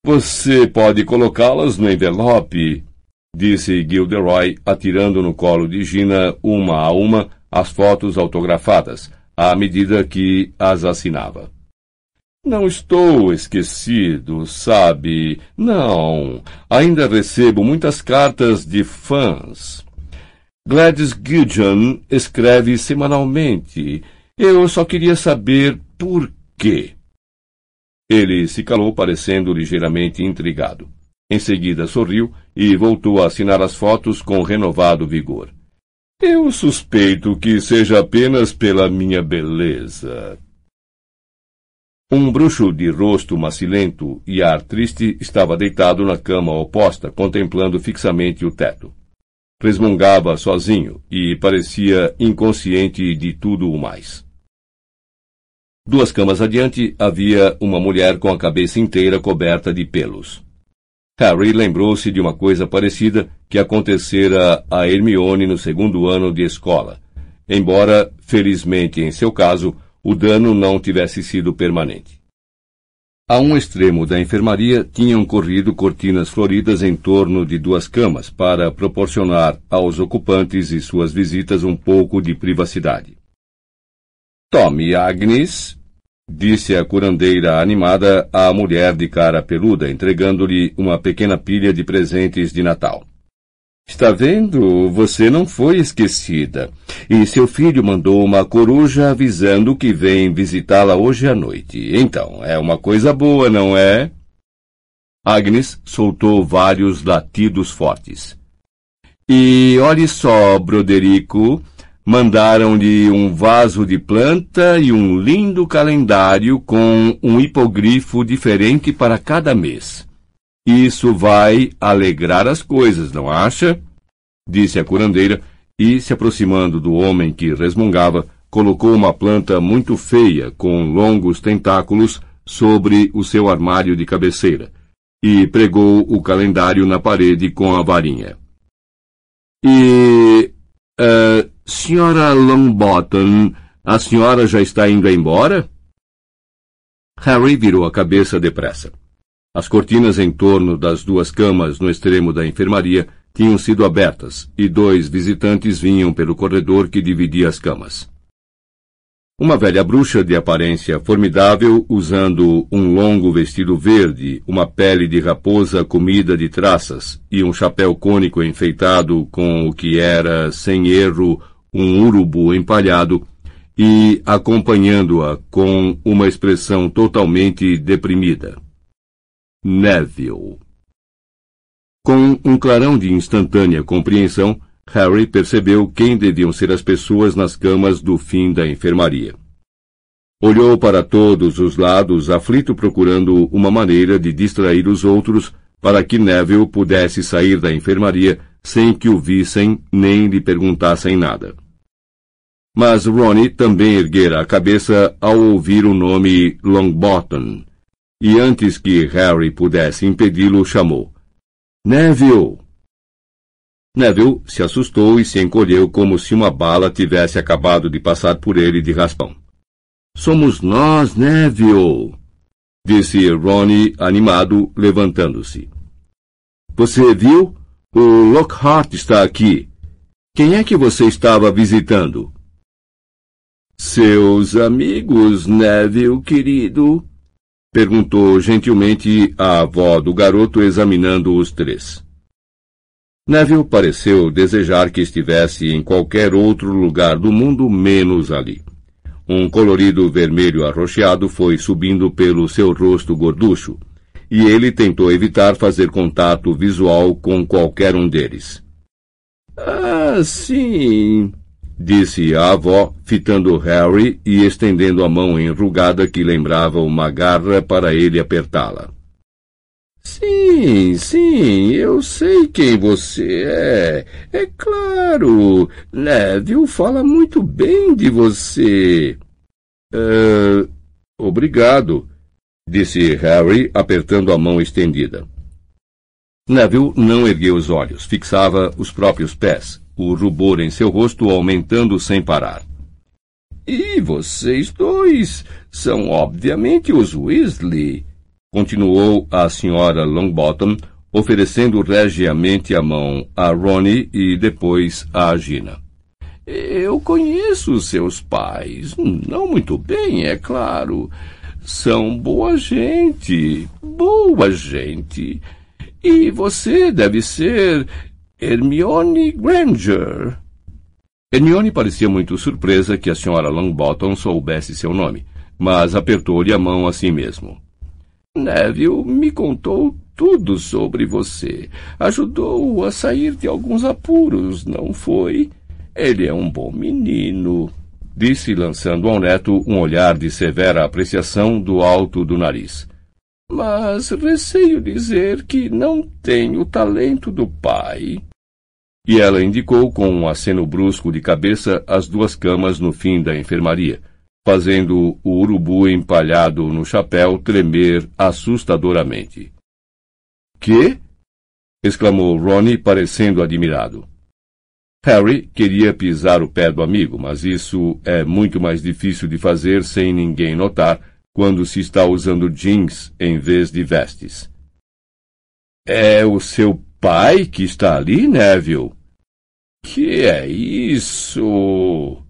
Você pode colocá-las no envelope, disse Gilderoy, atirando no colo de Gina uma a uma as fotos autografadas, à medida que as assinava. Não estou esquecido, sabe? Não. Ainda recebo muitas cartas de fãs. Gladys Giljan escreve semanalmente. Eu só queria saber por quê. Ele se calou, parecendo ligeiramente intrigado. Em seguida sorriu e voltou a assinar as fotos com renovado vigor. Eu suspeito que seja apenas pela minha beleza. Um bruxo de rosto macilento e ar triste estava deitado na cama oposta, contemplando fixamente o teto. Resmungava sozinho e parecia inconsciente de tudo o mais. Duas camas adiante havia uma mulher com a cabeça inteira coberta de pelos. Harry lembrou-se de uma coisa parecida que acontecera a Hermione no segundo ano de escola, embora, felizmente em seu caso, o dano não tivesse sido permanente. A um extremo da enfermaria tinham corrido cortinas floridas em torno de duas camas para proporcionar aos ocupantes e suas visitas um pouco de privacidade. Tome, Agnes, disse a curandeira animada à mulher de cara peluda, entregando-lhe uma pequena pilha de presentes de Natal. Está vendo? Você não foi esquecida. E seu filho mandou uma coruja avisando que vem visitá-la hoje à noite. Então, é uma coisa boa, não é? Agnes soltou vários latidos fortes. E olhe só, Broderico, mandaram-lhe um vaso de planta e um lindo calendário com um hipogrifo diferente para cada mês. Isso vai alegrar as coisas, não acha? Disse a curandeira e, se aproximando do homem que resmungava, colocou uma planta muito feia com longos tentáculos sobre o seu armário de cabeceira e pregou o calendário na parede com a varinha. E. Uh, senhora Longbottom, a senhora já está indo embora? Harry virou a cabeça depressa. As cortinas em torno das duas camas no extremo da enfermaria tinham sido abertas e dois visitantes vinham pelo corredor que dividia as camas. Uma velha bruxa de aparência formidável, usando um longo vestido verde, uma pele de raposa comida de traças e um chapéu cônico enfeitado com o que era, sem erro, um urubu empalhado, e acompanhando-a com uma expressão totalmente deprimida. Neville. Com um clarão de instantânea compreensão, Harry percebeu quem deviam ser as pessoas nas camas do fim da enfermaria. Olhou para todos os lados, aflito procurando uma maneira de distrair os outros para que Neville pudesse sair da enfermaria sem que o vissem nem lhe perguntassem nada. Mas Ronnie também erguera a cabeça ao ouvir o nome Longbottom, e antes que Harry pudesse impedi-lo, chamou. Neville! Neville se assustou e se encolheu como se uma bala tivesse acabado de passar por ele de raspão. Somos nós, Neville! disse Ronnie animado, levantando-se. Você viu? O Lockhart está aqui. Quem é que você estava visitando? Seus amigos, Neville, querido, Perguntou gentilmente a avó do garoto examinando os três. Neville pareceu desejar que estivesse em qualquer outro lugar do mundo menos ali. Um colorido vermelho arroxeado foi subindo pelo seu rosto gorducho, e ele tentou evitar fazer contato visual com qualquer um deles. Ah, sim, disse a avó, fitando Harry e estendendo a mão enrugada que lembrava uma garra para ele apertá-la. Sim, sim, eu sei quem você é. É claro. Neville fala muito bem de você. Uh, obrigado, disse Harry, apertando a mão estendida. Neville não ergueu os olhos, fixava os próprios pés, o rubor em seu rosto aumentando sem parar. E vocês dois são obviamente os Weasley, continuou a senhora Longbottom, oferecendo regiamente a mão a Ronnie e depois a Gina. Eu conheço seus pais, não muito bem, é claro. São boa gente, boa gente. E você deve ser Hermione Granger. Hermione parecia muito surpresa que a senhora Longbottom soubesse seu nome, mas apertou-lhe a mão a si mesmo. Neville me contou tudo sobre você. Ajudou-o a sair de alguns apuros, não foi? Ele é um bom menino, disse, lançando ao neto um olhar de severa apreciação do alto do nariz. Mas receio dizer que não tem o talento do pai. E ela indicou com um aceno brusco de cabeça as duas camas no fim da enfermaria, fazendo o urubu empalhado no chapéu tremer assustadoramente. Que? exclamou Ronnie, parecendo admirado. Harry queria pisar o pé do amigo, mas isso é muito mais difícil de fazer sem ninguém notar quando se está usando jeans em vez de vestes. É o seu pai que está ali, Neville? Que é isso?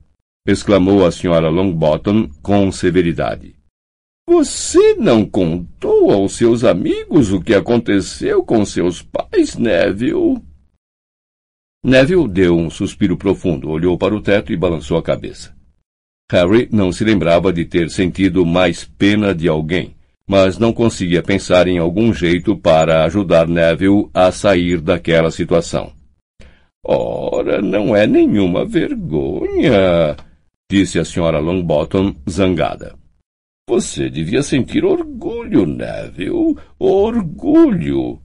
exclamou a senhora Longbottom com severidade. Você não contou aos seus amigos o que aconteceu com seus pais, Neville? Neville deu um suspiro profundo, olhou para o teto e balançou a cabeça. Harry não se lembrava de ter sentido mais pena de alguém, mas não conseguia pensar em algum jeito para ajudar Neville a sair daquela situação. Ora, não é nenhuma vergonha, disse a senhora Longbottom, zangada. Você devia sentir orgulho, Neville, orgulho.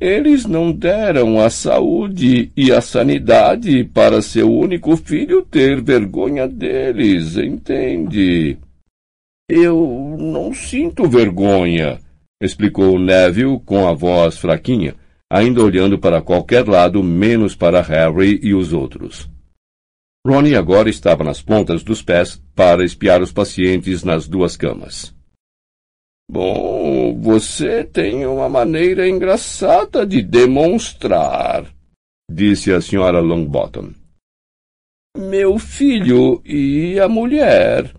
Eles não deram a saúde e a sanidade para seu único filho ter vergonha deles, entende? Eu não sinto vergonha, explicou Neville com a voz fraquinha, ainda olhando para qualquer lado menos para Harry e os outros. Ronnie agora estava nas pontas dos pés para espiar os pacientes nas duas camas. Bom, você tem uma maneira engraçada de demonstrar, disse a senhora Longbottom. Meu filho e a mulher,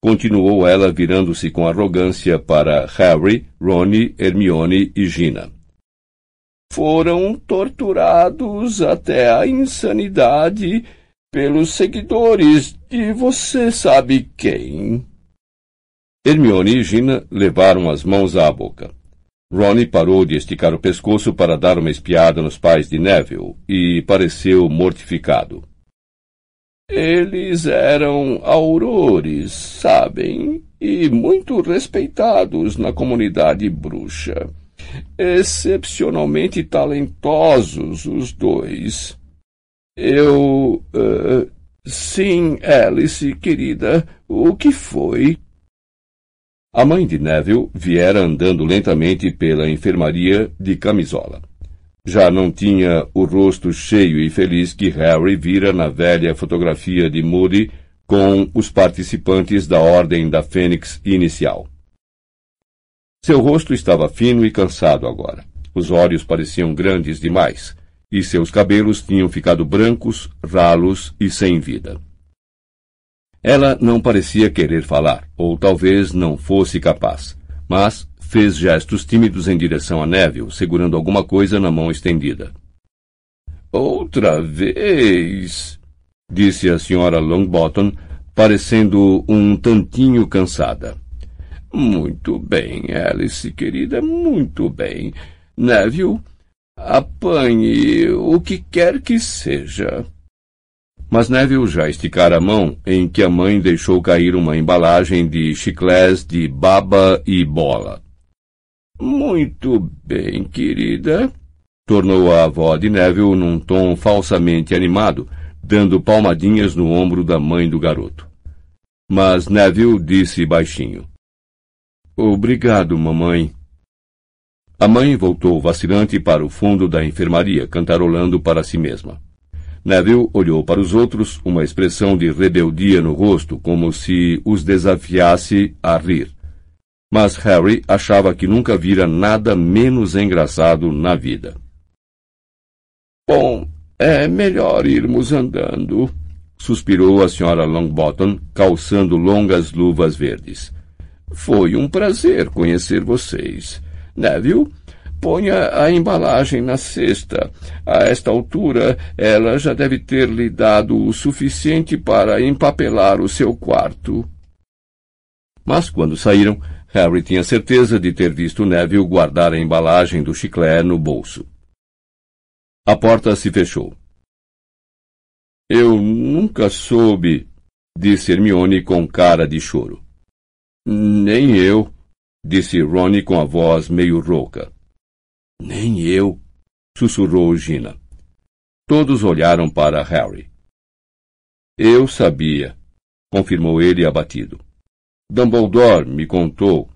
continuou ela virando-se com arrogância para Harry, Ronnie, Hermione e Gina. Foram torturados até a insanidade pelos seguidores de você sabe quem. Hermione e Gina levaram as mãos à boca. Ronnie parou de esticar o pescoço para dar uma espiada nos pais de Neville e pareceu mortificado. Eles eram aurores, sabem, e muito respeitados na comunidade bruxa. Excepcionalmente talentosos os dois. Eu. Uh, sim, Alice, querida, o que foi? A mãe de Neville viera andando lentamente pela enfermaria de camisola. Já não tinha o rosto cheio e feliz que Harry vira na velha fotografia de Moody com os participantes da Ordem da Fênix inicial. Seu rosto estava fino e cansado agora. Os olhos pareciam grandes demais, e seus cabelos tinham ficado brancos, ralos e sem vida. Ela não parecia querer falar, ou talvez não fosse capaz, mas fez gestos tímidos em direção a Neville, segurando alguma coisa na mão estendida. Outra vez, disse a senhora Longbottom, parecendo um tantinho cansada. Muito bem, Alice, querida, muito bem. Neville, apanhe o que quer que seja. Mas Neville já esticara a mão em que a mãe deixou cair uma embalagem de chiclés de baba e bola. Muito bem, querida, tornou a avó de Neville num tom falsamente animado, dando palmadinhas no ombro da mãe do garoto. Mas Neville disse baixinho: Obrigado, mamãe. A mãe voltou vacilante para o fundo da enfermaria, cantarolando para si mesma. Neville olhou para os outros, uma expressão de rebeldia no rosto, como se os desafiasse a rir. Mas Harry achava que nunca vira nada menos engraçado na vida. Bom, é melhor irmos andando, suspirou a senhora Longbottom, calçando longas luvas verdes. Foi um prazer conhecer vocês. Neville, Ponha a embalagem na cesta. A esta altura, ela já deve ter lhe dado o suficiente para empapelar o seu quarto. Mas quando saíram, Harry tinha certeza de ter visto Neville guardar a embalagem do chiclete no bolso. A porta se fechou. Eu nunca soube, disse Hermione com cara de choro. Nem eu, disse Rony com a voz meio rouca. Nem eu, sussurrou Gina. Todos olharam para Harry. Eu sabia, confirmou ele abatido. Dumbledore me contou,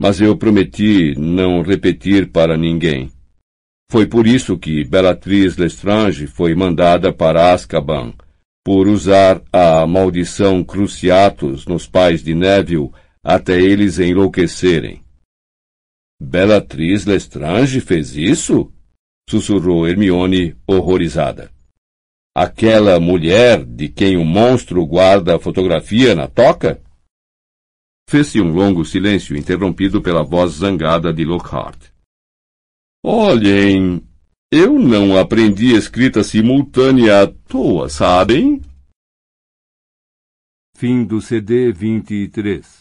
mas eu prometi não repetir para ninguém. Foi por isso que Bellatrix Lestrange foi mandada para Azkaban, por usar a maldição Cruciatus nos pais de Neville até eles enlouquecerem. Bellatrix Lestrange fez isso? sussurrou Hermione, horrorizada. Aquela mulher de quem o monstro guarda a fotografia na toca? Fez-se um longo silêncio, interrompido pela voz zangada de Lockhart. Olhem, eu não aprendi escrita simultânea à toa, sabem? Fim do CD 23